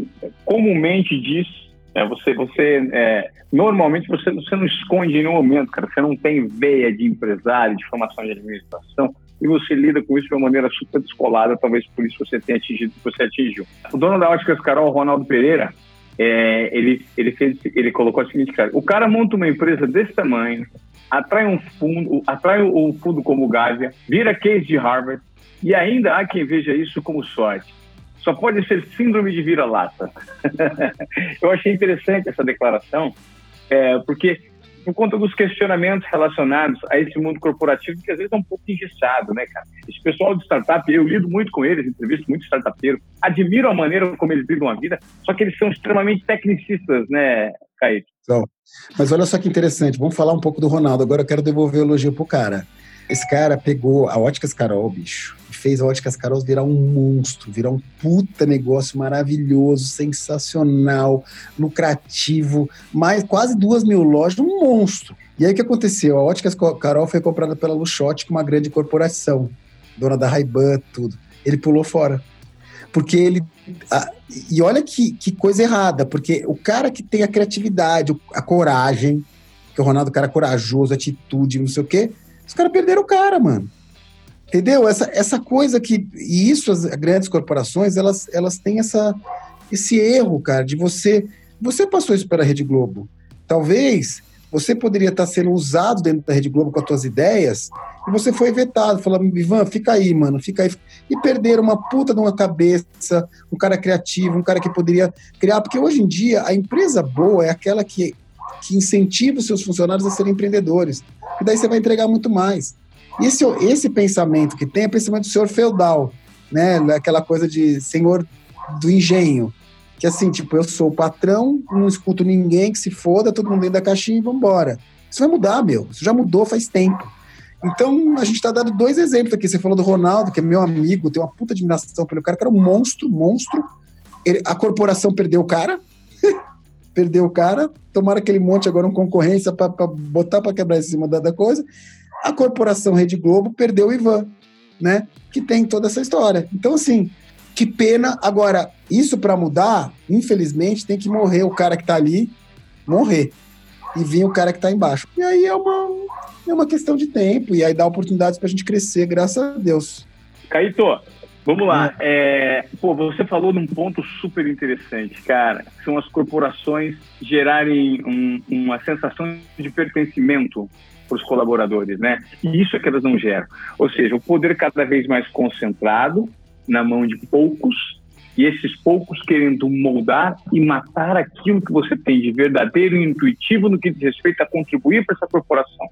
comumente diz, é, você, você é, normalmente você, você não esconde em nenhum momento, cara, você não tem veia de empresário, de formação de administração, e você lida com isso de uma maneira super descolada, talvez por isso você tenha atingido o que você atingiu. O dono da Óticas Carol, Ronaldo Pereira, é, ele, ele, fez, ele colocou a seguinte cara, o cara monta uma empresa desse tamanho, atrai um fundo, atrai um fundo como o Gávea, vira case de Harvard, e ainda há quem veja isso como sorte. Só pode ser síndrome de vira-lata. Eu achei interessante essa declaração, é, porque por conta dos questionamentos relacionados a esse mundo corporativo que às vezes é um pouco engessado, né, cara? Esse pessoal de startup, eu lido muito com eles, entrevisto muito startupeiro, admiro a maneira como eles lidam a vida, só que eles são extremamente tecnicistas, né, Kaique?
Então, mas olha só que interessante, vamos falar um pouco do Ronaldo, agora eu quero devolver o elogio pro cara. Esse cara pegou a Óticas Carol, bicho, e fez a Óticas Carol virar um monstro, virar um puta negócio maravilhoso, sensacional, lucrativo, mais quase duas mil lojas, um monstro. E aí o que aconteceu? A Óticas Carol foi comprada pela Luxotti, é uma grande corporação, dona da Ray-Ban, tudo. Ele pulou fora. Porque ele. A, e olha que, que coisa errada, porque o cara que tem a criatividade, a coragem, que o Ronaldo, é cara corajoso, atitude, não sei o quê, os caras perderam o cara, mano. Entendeu? Essa, essa coisa que. E isso, as grandes corporações, elas, elas têm essa, esse erro, cara, de você. Você passou isso pela Rede Globo. Talvez você poderia estar sendo usado dentro da Rede Globo com as suas ideias e você foi vetado. Falando, Ivan, fica aí, mano, fica aí. E perderam uma puta de uma cabeça, um cara criativo, um cara que poderia criar. Porque hoje em dia, a empresa boa é aquela que, que incentiva os seus funcionários a serem empreendedores e daí você vai entregar muito mais. Esse, esse pensamento que tem é o pensamento do senhor feudal, né? Aquela coisa de senhor do engenho. Que assim, tipo, eu sou o patrão, não escuto ninguém que se foda, todo mundo dentro da caixinha e vambora. Isso vai mudar, meu. Isso já mudou faz tempo. Então, a gente está dando dois exemplos aqui. Você falou do Ronaldo, que é meu amigo, tem uma puta admiração pelo cara, que era um monstro, monstro. Ele, a corporação perdeu o cara, perdeu o cara, tomaram aquele monte agora uma concorrência para botar para quebrar em cima da, da, coisa. A corporação Rede Globo perdeu o Ivan, né? Que tem toda essa história. Então, assim, que pena. Agora, isso para mudar, infelizmente, tem que morrer o cara que está ali, morrer. E vir o cara que está embaixo. E aí é uma, é uma questão de tempo, e aí dá oportunidades para a gente crescer, graças a Deus.
Caíto, Vamos lá. É, pô, você falou num ponto super interessante, cara. São as corporações gerarem um, uma sensação de pertencimento para os colaboradores, né? E isso é que elas não geram. Ou seja, o poder cada vez mais concentrado na mão de poucos e esses poucos querendo moldar e matar aquilo que você tem de verdadeiro e intuitivo no que diz respeito a contribuir para essa corporação.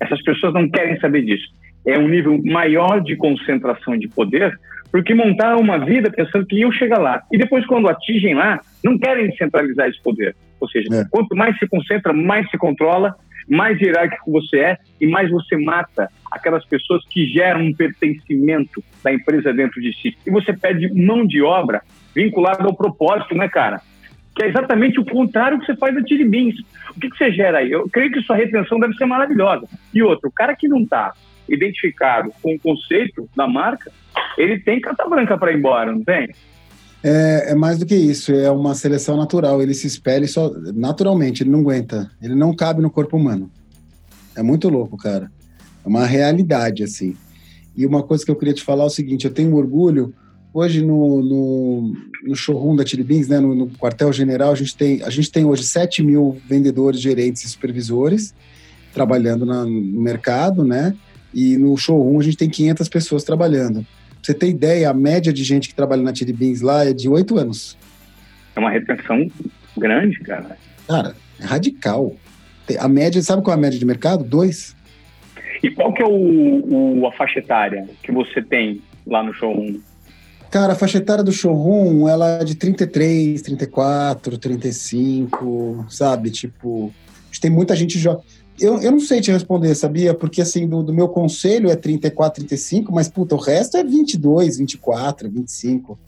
Essas pessoas não querem saber disso. É um nível maior de concentração de poder porque montaram uma vida pensando que iam chegar lá. E depois, quando atingem lá, não querem centralizar esse poder. Ou seja, é. quanto mais se concentra, mais se controla, mais hierárquico você é e mais você mata aquelas pessoas que geram um pertencimento da empresa dentro de si. E você pede mão de obra vinculada ao propósito, né, cara? Que é exatamente o contrário que você faz da Tiribins. O que, que você gera aí? Eu creio que sua retenção deve ser maravilhosa. E outro, o cara que não está identificado com o conceito da marca, ele tem carta branca para ir embora, não tem?
É, é, mais do que isso, é uma seleção natural. Ele se espelha só naturalmente, ele não aguenta, ele não cabe no corpo humano. É muito louco, cara. É uma realidade, assim. E uma coisa que eu queria te falar é o seguinte: eu tenho orgulho. Hoje no, no, no showroom da Chili Beans, né, no, no quartel-general, a, gente tem, a gente tem hoje 7 mil vendedores, gerentes e supervisores trabalhando na, no mercado, né? E no showroom a gente tem 500 pessoas trabalhando. Pra você ter ideia, a média de gente que trabalha na Chili Beans lá é de 8 anos.
É uma retenção grande, cara.
Cara, é radical. A média, sabe qual é a média de mercado? Dois.
E qual que é o, o, a faixa etária que você tem lá no showroom?
Cara, a faixa etária do showroom, ela é de 33, 34, 35, sabe? Tipo, a gente tem muita gente jovem eu, eu não sei te responder, sabia? Porque, assim, do, do, meu conselho é 34, 35, mas, puta, o resto é 22, 24, 25.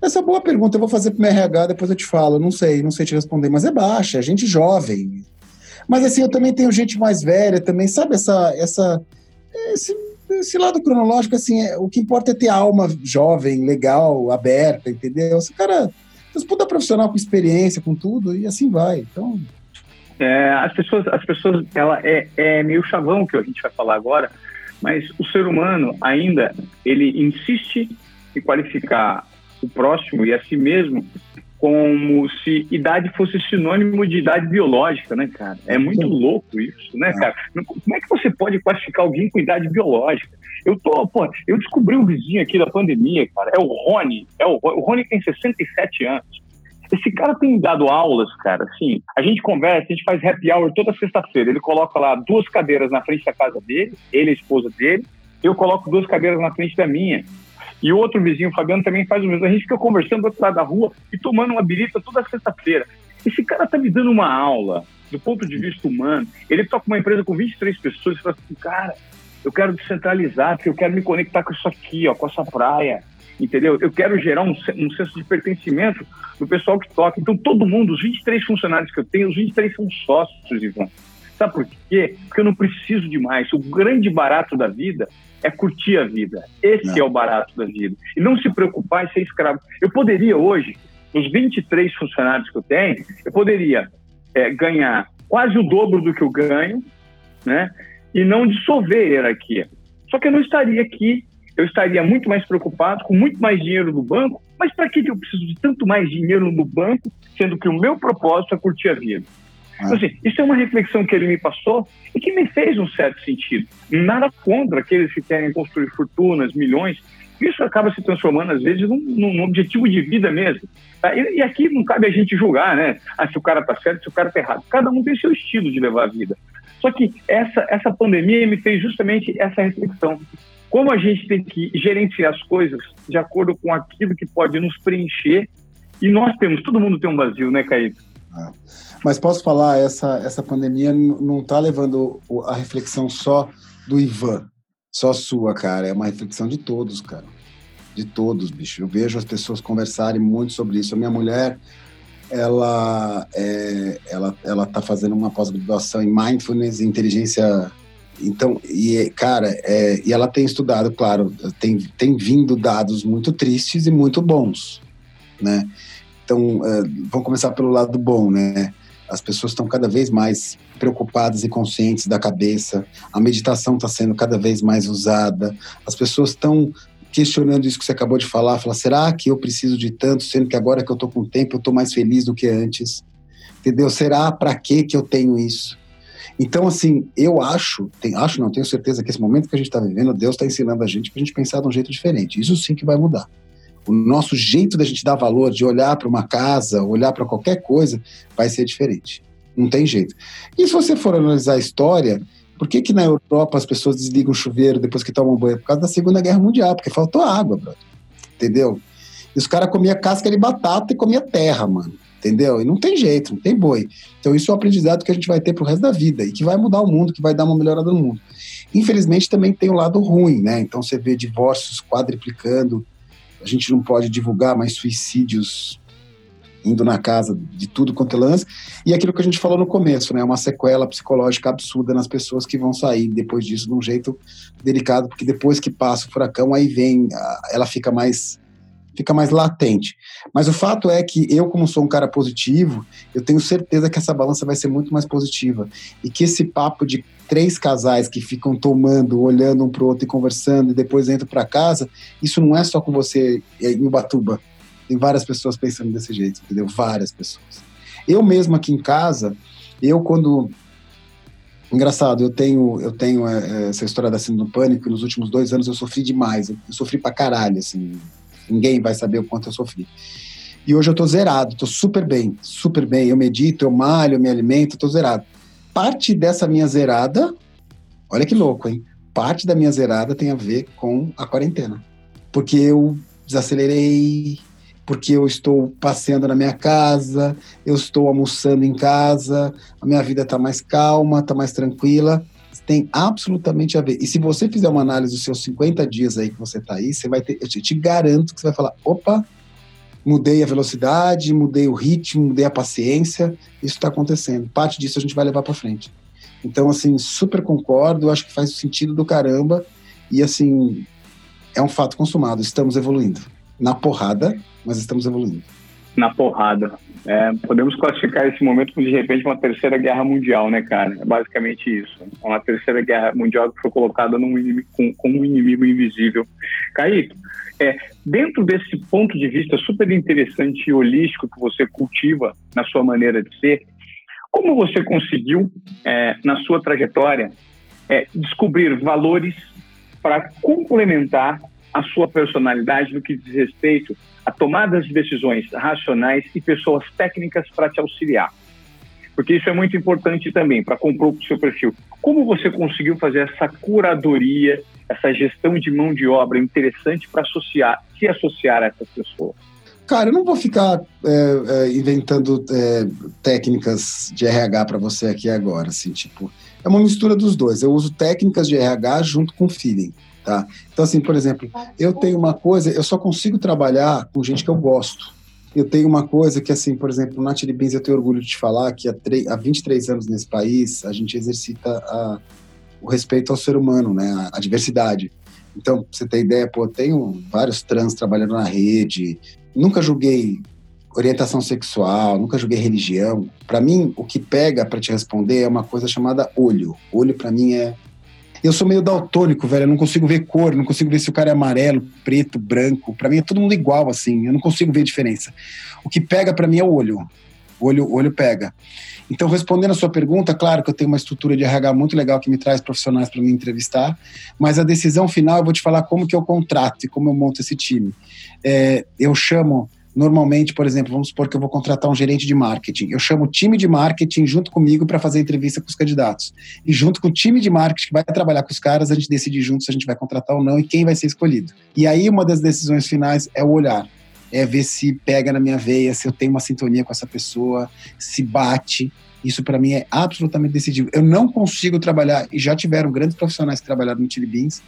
Essa é boa pergunta, eu vou fazer pro meu RH, depois eu te falo. Não sei, não sei te responder, mas é baixa, é gente jovem. Mas, assim, eu também tenho gente mais velha também, sabe? Essa, essa, esse, esse lado cronológico, assim, é, o que importa é ter alma jovem, legal, aberta, entendeu? Esse cara, disputa profissional com experiência, com tudo, e assim vai. Então,
é, as pessoas, as pessoas, ela é, é meio chavão que a gente vai falar agora, mas o ser humano ainda ele insiste em qualificar o próximo e a si mesmo como se idade fosse sinônimo de idade biológica, né, cara? É muito louco isso, né, cara? Como é que você pode classificar alguém com idade biológica? Eu tô, pô, eu descobri um vizinho aqui da pandemia, cara, é o Rony, é o, o Rony tem 67 anos. Esse cara tem dado aulas, cara, assim, a gente conversa, a gente faz happy hour toda sexta-feira. Ele coloca lá duas cadeiras na frente da casa dele, ele e a esposa dele, eu coloco duas cadeiras na frente da minha. E o outro vizinho, o Fabiano, também faz o mesmo. A gente fica conversando do outro lado da rua e tomando uma birita toda sexta-feira. Esse cara tá me dando uma aula do ponto de vista humano. Ele toca uma empresa com 23 pessoas e fala assim, cara, Eu quero descentralizar, porque eu quero me conectar com isso aqui, ó, com essa praia, entendeu? Eu quero gerar um, um senso de pertencimento do pessoal que toca. Então, todo mundo, os 23 funcionários que eu tenho, os 23 são sócios, Ivan. Sabe por quê? Porque eu não preciso de mais. O grande barato da vida é curtir a vida. Esse não. é o barato da vida. E não se preocupar em ser escravo. Eu poderia hoje, nos 23 funcionários que eu tenho, eu poderia é, ganhar quase o dobro do que eu ganho, né? E não dissolver a hierarquia. Só que eu não estaria aqui, eu estaria muito mais preocupado, com muito mais dinheiro no banco. Mas para que eu preciso de tanto mais dinheiro no banco, sendo que o meu propósito é curtir a vida? Então, assim, isso é uma reflexão que ele me passou e que me fez um certo sentido. Nada contra aqueles que querem construir fortunas, milhões. Isso acaba se transformando, às vezes, num, num objetivo de vida mesmo. Tá? E, e, aqui não cabe a gente julgar, né? Ah, se o cara está certo, se o cara está errado. Cada um tem seu estilo de levar a vida. Só que essa, essa pandemia me fez justamente essa reflexão. Como a gente tem que gerenciar as coisas de acordo com aquilo que pode nos preencher. E nós temos, todo mundo tem um vazio, né, Caíto?
Ah. Mas posso falar, essa, essa pandemia não está levando a reflexão só do Ivan, só sua, cara. É uma reflexão de todos, cara. De todos, bicho. Eu vejo as pessoas conversarem muito sobre isso. A minha mulher, ela é, ela ela tá fazendo uma pós-graduação em mindfulness inteligência então e cara é, e ela tem estudado claro tem tem vindo dados muito tristes e muito bons né então é, vamos começar pelo lado bom né as pessoas estão cada vez mais preocupadas e conscientes da cabeça, a meditação está sendo cada vez mais usada, as pessoas estão questionando isso que você acabou de falar, falar, será que eu preciso de tanto, sendo que agora que eu estou com tempo eu estou mais feliz do que antes? Entendeu? Será para que que eu tenho isso? Então, assim, eu acho, tem, acho não, tenho certeza que esse momento que a gente está vivendo, Deus está ensinando a gente para a gente pensar de um jeito diferente. Isso sim que vai mudar o nosso jeito da gente dar valor, de olhar para uma casa, olhar para qualquer coisa, vai ser diferente. Não tem jeito. E se você for analisar a história, por que, que na Europa as pessoas desligam o chuveiro depois que tomam banho? Por causa da Segunda Guerra Mundial, porque faltou água, brother. Entendeu? E os caras comiam casca de batata e comia terra, mano. Entendeu? E não tem jeito, não tem boi. Então isso é um aprendizado que a gente vai ter pro resto da vida e que vai mudar o mundo, que vai dar uma melhorada no mundo. Infelizmente também tem o lado ruim, né? Então você vê divórcios quadriplicando, a gente não pode divulgar mais suicídios indo na casa de tudo quanto é lance. E aquilo que a gente falou no começo, né? Uma sequela psicológica absurda nas pessoas que vão sair depois disso de um jeito delicado, porque depois que passa o furacão, aí vem, ela fica mais fica mais latente. Mas o fato é que eu, como sou um cara positivo, eu tenho certeza que essa balança vai ser muito mais positiva. E que esse papo de três casais que ficam tomando, olhando um pro outro e conversando, e depois entram para casa, isso não é só com você em Ubatuba. Tem várias pessoas pensando desse jeito, entendeu? Várias pessoas. Eu mesmo aqui em casa, eu quando Engraçado, eu tenho, eu tenho é, essa história da síndrome do pânico, e nos últimos dois anos eu sofri demais, eu sofri pra caralho, assim, Ninguém vai saber o quanto eu sofri. E hoje eu tô zerado, tô super bem, super bem. Eu medito, eu malho, eu me alimento, tô zerado. Parte dessa minha zerada, olha que louco, hein? Parte da minha zerada tem a ver com a quarentena. Porque eu desacelerei, porque eu estou passeando na minha casa, eu estou almoçando em casa, a minha vida está mais calma, está mais tranquila tem absolutamente a ver. E se você fizer uma análise dos seus 50 dias aí que você está aí, você vai ter, eu te, te garanto que você vai falar, opa, mudei a velocidade, mudei o ritmo, mudei a paciência, isso está acontecendo. Parte disso a gente vai levar para frente. Então, assim, super concordo, acho que faz sentido do caramba e, assim, é um fato consumado, estamos evoluindo. Na porrada, mas estamos evoluindo.
Na porrada. É, podemos classificar esse momento como de repente uma terceira guerra mundial, né, cara? É basicamente isso. Uma terceira guerra mundial que foi colocada inimigo, com, como um inimigo invisível. Caíto, é, dentro desse ponto de vista super interessante e holístico que você cultiva na sua maneira de ser, como você conseguiu, é, na sua trajetória, é, descobrir valores para complementar a sua personalidade no que diz respeito a tomadas de decisões racionais e pessoas técnicas para te auxiliar. Porque isso é muito importante também para compor o seu perfil. Como você conseguiu fazer essa curadoria, essa gestão de mão de obra interessante para associar, se associar a essas pessoas?
Cara, eu não vou ficar é, é, inventando é, técnicas de RH para você aqui agora, assim, tipo, é uma mistura dos dois. Eu uso técnicas de RH junto com feeling, tá? Então, assim, por exemplo, eu tenho uma coisa, eu só consigo trabalhar com gente que eu gosto. Eu tenho uma coisa que, assim, por exemplo, na Chili Beans eu tenho orgulho de te falar que há, há 23 anos nesse país a gente exercita a, o respeito ao ser humano, né? A, a diversidade. Então, pra você ter ideia, pô, eu tenho vários trans trabalhando na rede, nunca julguei orientação sexual, nunca julguei religião. Para mim, o que pega para te responder é uma coisa chamada olho. Olho para mim é eu sou meio daltônico, velho. Eu não consigo ver cor, não consigo ver se o cara é amarelo, preto, branco. Para mim é todo mundo igual, assim. Eu não consigo ver diferença. O que pega para mim é o olho. O olho, olho pega. Então, respondendo a sua pergunta, claro que eu tenho uma estrutura de RH muito legal que me traz profissionais para me entrevistar, mas a decisão final eu vou te falar como que eu contrato e como eu monto esse time. É, eu chamo Normalmente, por exemplo, vamos supor que eu vou contratar um gerente de marketing. Eu chamo o time de marketing junto comigo para fazer entrevista com os candidatos. E junto com o time de marketing que vai trabalhar com os caras, a gente decide junto se a gente vai contratar ou não e quem vai ser escolhido. E aí, uma das decisões finais é o olhar. É ver se pega na minha veia, se eu tenho uma sintonia com essa pessoa, se bate. Isso para mim é absolutamente decisivo. Eu não consigo trabalhar, e já tiveram grandes profissionais que trabalharam no Chili Beans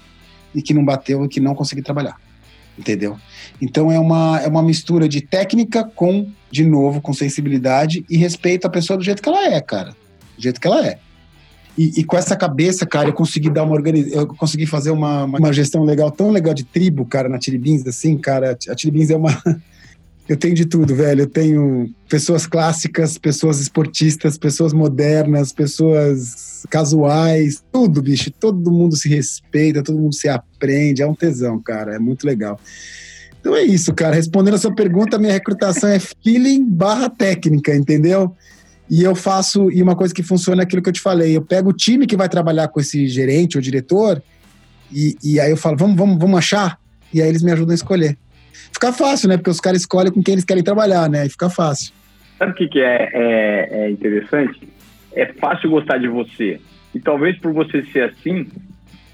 e que não bateu e que não consegui trabalhar entendeu? Então é uma, é uma mistura de técnica com, de novo, com sensibilidade e respeito à pessoa do jeito que ela é, cara. Do jeito que ela é. E, e com essa cabeça, cara, eu consegui dar uma organiz... eu consegui fazer uma, uma gestão legal, tão legal de tribo, cara, na Tiribins, assim, cara. A Tiribins é uma Eu tenho de tudo, velho. Eu tenho pessoas clássicas, pessoas esportistas, pessoas modernas, pessoas casuais, tudo, bicho. Todo mundo se respeita, todo mundo se aprende. É um tesão, cara. É muito legal. Então é isso, cara. Respondendo a sua pergunta, minha recrutação é feeling barra técnica, entendeu? E eu faço, e uma coisa que funciona é aquilo que eu te falei. Eu pego o time que vai trabalhar com esse gerente ou diretor, e, e aí eu falo, vamos, vamos, vamos achar? E aí eles me ajudam a escolher fica fácil, né? Porque os caras escolhem com quem eles querem trabalhar, né? E fica fácil.
Sabe o que, que é, é, é interessante? É fácil gostar de você. E talvez por você ser assim,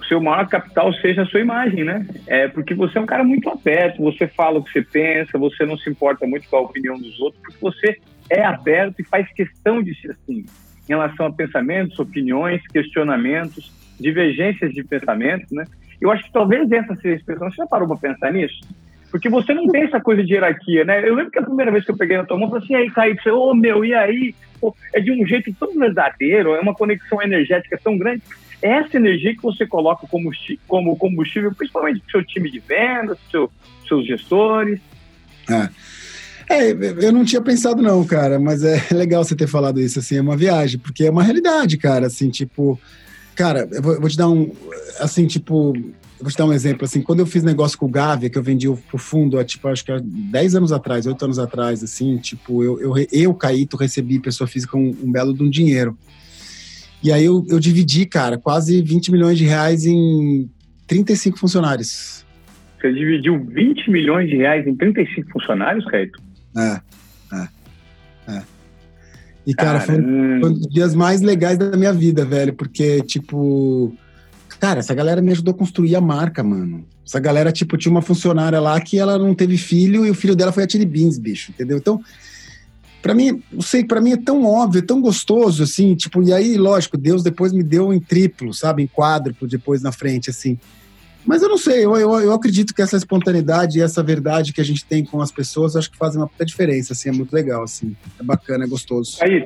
o seu maior capital seja a sua imagem, né? É porque você é um cara muito aberto, você fala o que você pensa, você não se importa muito com a opinião dos outros, porque você é aberto e faz questão de ser assim, em relação a pensamentos, opiniões, questionamentos, divergências de pensamentos, né? Eu acho que talvez essa seja a expressão. Você já parou para pensar nisso? Porque você não tem essa coisa de hierarquia, né? Eu lembro que a primeira vez que eu peguei na tua mão, eu falei assim, aí, Kaique, você, ô oh, meu, e aí? Pô, é de um jeito tão verdadeiro, é uma conexão energética tão grande. Essa energia que você coloca como, como combustível, principalmente para o seu time de vendas, seu, seus gestores.
É. É, eu não tinha pensado não, cara, mas é legal você ter falado isso, assim, é uma viagem, porque é uma realidade, cara, assim, tipo, cara, eu vou, eu vou te dar um, assim, tipo, eu vou te dar um exemplo, assim, quando eu fiz negócio com o Gávea, que eu vendi pro fundo, tipo, acho que há 10 anos atrás, 8 anos atrás, assim, tipo, eu, eu, eu Caíto, recebi pessoa física um, um belo de um dinheiro. E aí eu, eu dividi, cara, quase 20 milhões de reais em 35 funcionários.
Você dividiu 20 milhões de reais em 35 funcionários, Caíto?
É, é, é. E, cara, um, foi um dos dias mais legais da minha vida, velho, porque, tipo Cara, essa galera me ajudou a construir a marca, mano. Essa galera, tipo, tinha uma funcionária lá que ela não teve filho e o filho dela foi a Tilly Beans, bicho, entendeu? Então, para mim, não sei, para mim é tão óbvio, é tão gostoso, assim, tipo, e aí, lógico, Deus depois me deu em triplo, sabe, em quádruplo depois na frente, assim. Mas eu não sei, eu, eu, eu acredito que essa espontaneidade e essa verdade que a gente tem com as pessoas, acho que fazem uma puta diferença, assim, é muito legal, assim, é bacana, é gostoso.
Aí,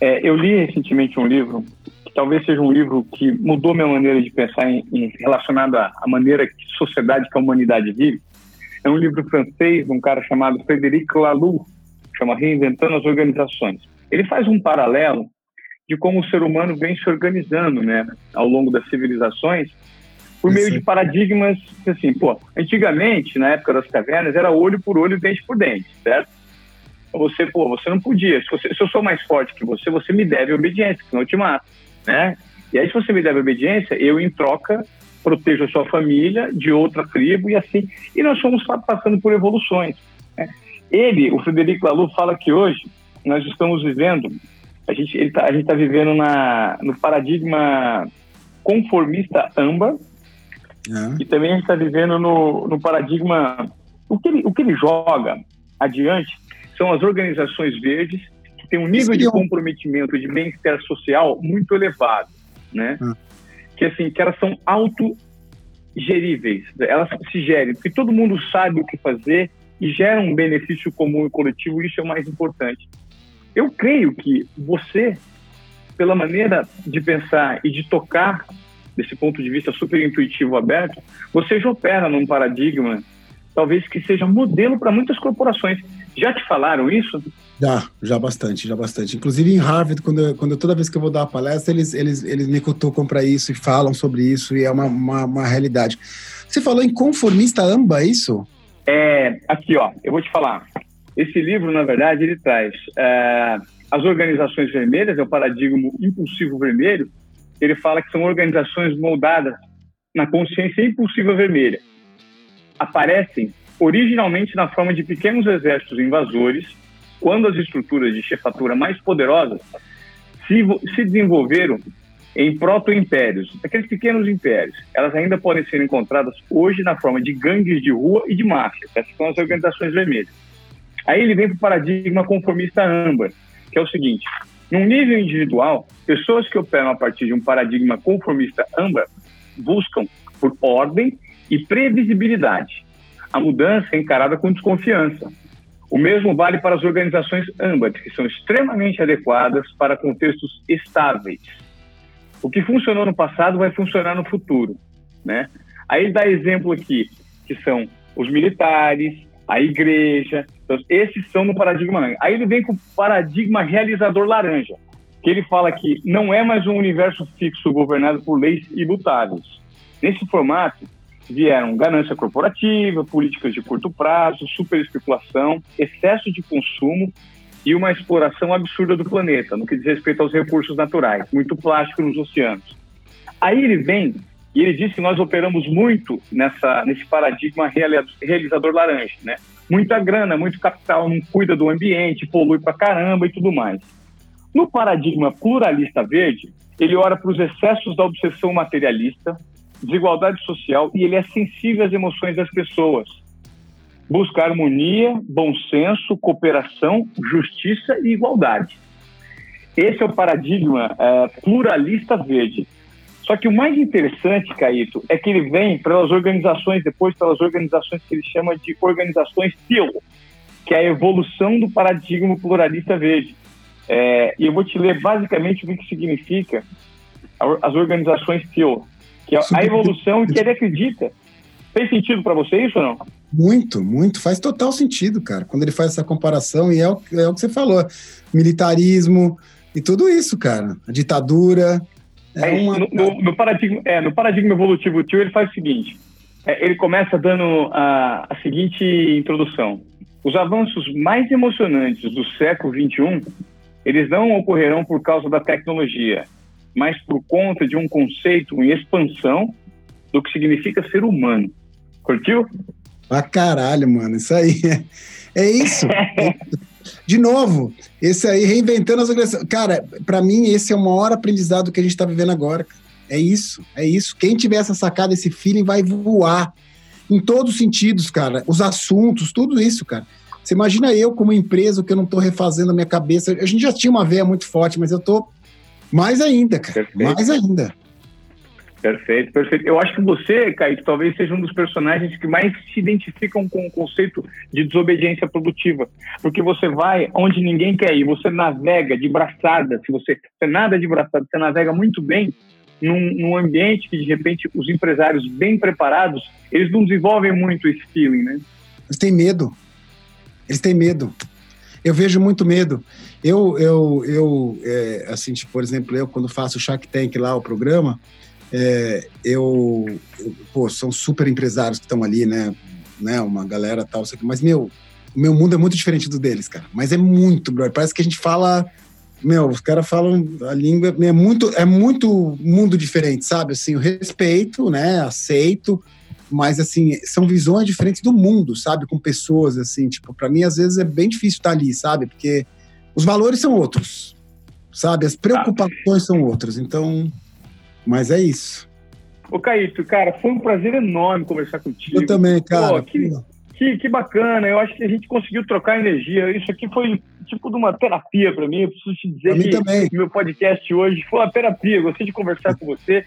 é, eu li recentemente um livro talvez seja um livro que mudou minha maneira de pensar em, em relacionado à, à, maneira que a sociedade, que a humanidade vive. É um livro francês de um cara chamado Frédéric Laloux, chama Reinventando as Organizações. Ele faz um paralelo de como o ser humano vem se organizando, né, ao longo das civilizações, por meio de paradigmas, assim, pô, antigamente, na época das cavernas, era olho por olho, dente por dente, certo? Você, pô, você não podia. Se, você, se eu sou mais forte que você, você me deve obediência, senão eu te mato né? E aí, se você me deve obediência, eu, em troca, protejo a sua família de outra tribo e assim. E nós fomos passando por evoluções. Né? Ele, o Frederico Lalu, fala que hoje nós estamos vivendo, a gente ele tá, está vivendo na, no paradigma conformista âmbar é. e também a gente está vivendo no, no paradigma. O que, ele, o que ele joga adiante são as organizações verdes tem um nível de comprometimento de bem-estar social muito elevado. né? Hum. Que assim, que elas são autogeríveis, elas se gerem, porque todo mundo sabe o que fazer e gera um benefício comum e coletivo, isso é o mais importante. Eu creio que você, pela maneira de pensar e de tocar desse ponto de vista super intuitivo aberto, você já opera num paradigma talvez que seja modelo para muitas corporações. Já te falaram isso?
Já, já bastante, já bastante. Inclusive em Harvard, quando, quando toda vez que eu vou dar uma palestra, eles, eles, eles me cutucam para isso e falam sobre isso, e é uma, uma, uma, realidade. Você falou em conformista amba, é isso?
É, aqui, ó, eu vou te falar. Esse livro, na verdade, ele traz é, as organizações vermelhas, é o paradigma impulsivo vermelho. Ele fala que são organizações moldadas na consciência impulsiva vermelha. Aparecem originalmente na forma de pequenos exércitos invasores, quando as estruturas de chefatura mais poderosas se, se desenvolveram em proto-impérios, aqueles pequenos impérios. Elas ainda podem ser encontradas hoje na forma de gangues de rua e de máfia. Essas são as organizações vermelhas. Aí ele vem para o paradigma conformista âmbar, que é o seguinte: num nível individual, pessoas que operam a partir de um paradigma conformista âmbar buscam por ordem e previsibilidade. A mudança é encarada com desconfiança. O mesmo vale para as organizações âmbar, que são extremamente adequadas para contextos estáveis. O que funcionou no passado vai funcionar no futuro, né? Aí ele dá exemplo aqui, que são os militares, a igreja. Então, esses são no paradigma. Aí ele vem com o paradigma realizador laranja, que ele fala que não é mais um universo fixo governado por leis imutáveis. Nesse formato, vieram ganância corporativa, políticas de curto prazo, superespeculação, excesso de consumo e uma exploração absurda do planeta, no que diz respeito aos recursos naturais, muito plástico nos oceanos. Aí ele vem e ele diz que nós operamos muito nessa, nesse paradigma realizador laranja, né? Muita grana, muito capital, não cuida do ambiente, polui pra caramba e tudo mais. No paradigma pluralista verde, ele ora para os excessos da obsessão materialista, desigualdade social e ele é sensível às emoções das pessoas. Busca harmonia, bom senso, cooperação, justiça e igualdade. Esse é o paradigma é, pluralista verde. Só que o mais interessante, Caíto, é que ele vem pelas organizações, depois pelas organizações que ele chama de organizações TIL, que é a evolução do paradigma pluralista verde. É, e eu vou te ler basicamente o que, que significa as organizações TIL, que é a evolução que ele acredita. Fez sentido para você isso ou não?
Muito, muito. Faz total sentido, cara. Quando ele faz essa comparação, e é o, é o que você falou: militarismo e tudo isso, cara. A ditadura,
é uma... no, no, no, paradigma, é, no paradigma evolutivo tio, ele faz o seguinte: é, ele começa dando a, a seguinte introdução. Os avanços mais emocionantes do século XXI, eles não ocorrerão por causa da tecnologia, mas por conta de um conceito em expansão do que significa ser humano. Curtiu?
Pra caralho, mano. Isso aí. É, é isso. De novo, esse aí reinventando as organizações. Cara, para mim, esse é o maior aprendizado que a gente está vivendo agora. É isso, é isso. Quem tiver essa sacada, esse feeling, vai voar. Em todos os sentidos, cara. Os assuntos, tudo isso, cara. Você imagina eu, como empresa, que eu não estou refazendo a minha cabeça. A gente já tinha uma veia muito forte, mas eu tô mais ainda, cara. Perfeito. Mais ainda.
Perfeito, perfeito. Eu acho que você, Caio, talvez seja um dos personagens que mais se identificam com o conceito de desobediência produtiva. Porque você vai onde ninguém quer ir, você navega de braçada, se você, você nada de braçada, você navega muito bem num, num, ambiente que, de repente, os empresários bem preparados, eles não desenvolvem muito esse feeling, né?
Eles têm medo. Eles têm medo. Eu vejo muito medo. Eu, eu, eu é, assim, tipo, por exemplo, eu quando faço o Shark Tank lá, o programa, é, eu, eu, pô, são super empresários que estão ali, né? né? Uma galera tal, mas, meu, o meu mundo é muito diferente do deles, cara. Mas é muito, brother. Parece que a gente fala. Meu, os caras falam a língua. É muito, é muito mundo diferente, sabe? Assim, o respeito, né? Aceito. Mas, assim, são visões diferentes do mundo, sabe? Com pessoas, assim. Tipo, para mim, às vezes é bem difícil estar ali, sabe? Porque os valores são outros, sabe? As preocupações são outras. Então, mas é isso.
Ô, Caíto, cara, foi um prazer enorme conversar contigo.
Eu também, cara. Pô,
que, que, que bacana. Eu acho que a gente conseguiu trocar energia. Isso aqui foi tipo de uma terapia para mim. Eu preciso te dizer que
também.
meu podcast hoje foi uma terapia. Gostei de conversar com você.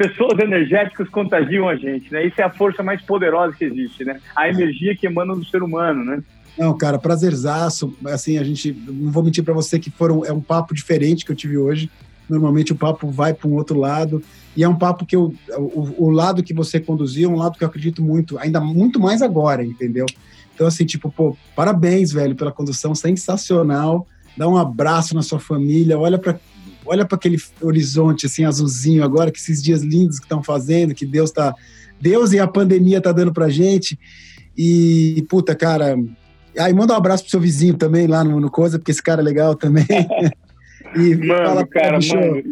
Pessoas energéticas contagiam a gente, né? Isso é a força mais poderosa que existe, né? A energia que emana do ser humano, né?
Não, cara, prazerzaço. Assim, a gente, não vou mentir para você que foram, é um papo diferente que eu tive hoje. Normalmente o papo vai para um outro lado. E é um papo que eu, o, o, lado que você conduziu é um lado que eu acredito muito, ainda muito mais agora, entendeu? Então, assim, tipo, pô, parabéns, velho, pela condução sensacional. Dá um abraço na sua família, olha para olha para aquele horizonte assim azulzinho agora, que esses dias lindos que estão fazendo, que Deus tá Deus e a pandemia tá dando pra gente. E puta, cara, aí manda um abraço pro seu vizinho também lá no, no coisa, porque esse cara é legal também.
e mano, fala, cara, bicho, mano.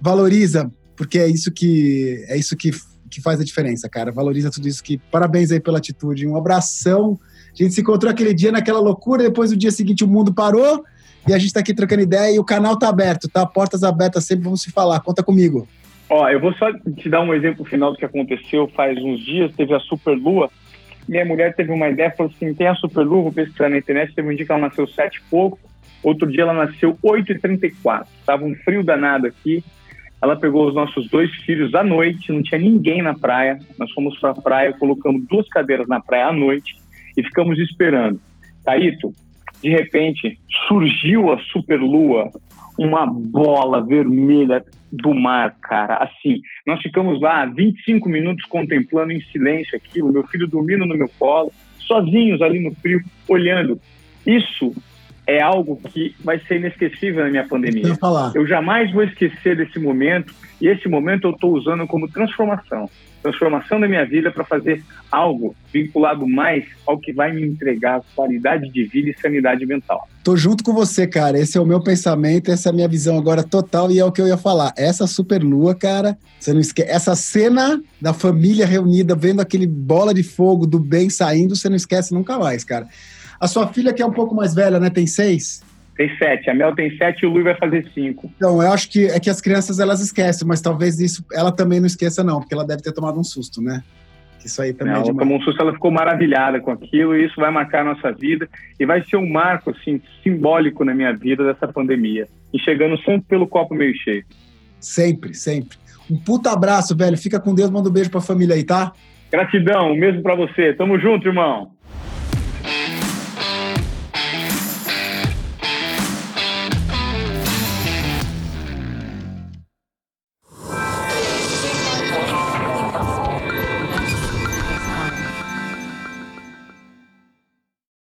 valoriza, porque é isso que é isso que, que faz a diferença, cara. Valoriza tudo isso que parabéns aí pela atitude, um abração. A gente se encontrou aquele dia naquela loucura, depois no dia seguinte o mundo parou e a gente tá aqui trocando ideia e o canal tá aberto, tá? Portas abertas sempre, vamos se falar. Conta comigo.
Ó, eu vou só te dar um exemplo final do que aconteceu faz uns dias, teve a Superlua. Minha mulher teve uma ideia, falou assim, tem a Superlua, vou pesquisar na internet, teve um dia que ela nasceu sete e pouco, outro dia ela nasceu 8h34. Tava um frio danado aqui, ela pegou os nossos dois filhos à noite, não tinha ninguém na praia. Nós fomos para a praia, colocamos duas cadeiras na praia à noite e ficamos esperando. Taito, de repente, surgiu a superlua, uma bola vermelha do mar, cara. Assim, nós ficamos lá 25 minutos contemplando em silêncio aquilo, meu filho dormindo no meu colo, sozinhos ali no frio, olhando. Isso é algo que vai ser inesquecível na minha pandemia.
Eu, falar.
eu jamais vou esquecer desse momento, e esse momento eu estou usando como transformação transformação da minha vida para fazer algo vinculado mais ao que vai me entregar qualidade de vida e sanidade mental.
Tô junto com você, cara. Esse é o meu pensamento, essa é a minha visão agora total e é o que eu ia falar. Essa super lua, cara, você não esquece. Essa cena da família reunida vendo aquele bola de fogo do bem saindo, você não esquece nunca mais, cara. A sua filha, que é um pouco mais velha, né? Tem seis?
Tem sete. A Mel tem sete e o Lui vai fazer cinco.
Então, eu acho que é que as crianças elas esquecem, mas talvez isso ela também não esqueça, não, porque ela deve ter tomado um susto, né? Isso aí também é
demais. tomou um susto, ela ficou maravilhada com aquilo, e isso vai marcar a nossa vida e vai ser um marco assim, simbólico na minha vida dessa pandemia. E chegando sempre pelo copo meio cheio.
Sempre, sempre. Um puta abraço, velho. Fica com Deus, manda um beijo pra família aí, tá?
Gratidão, mesmo para você. Tamo junto, irmão.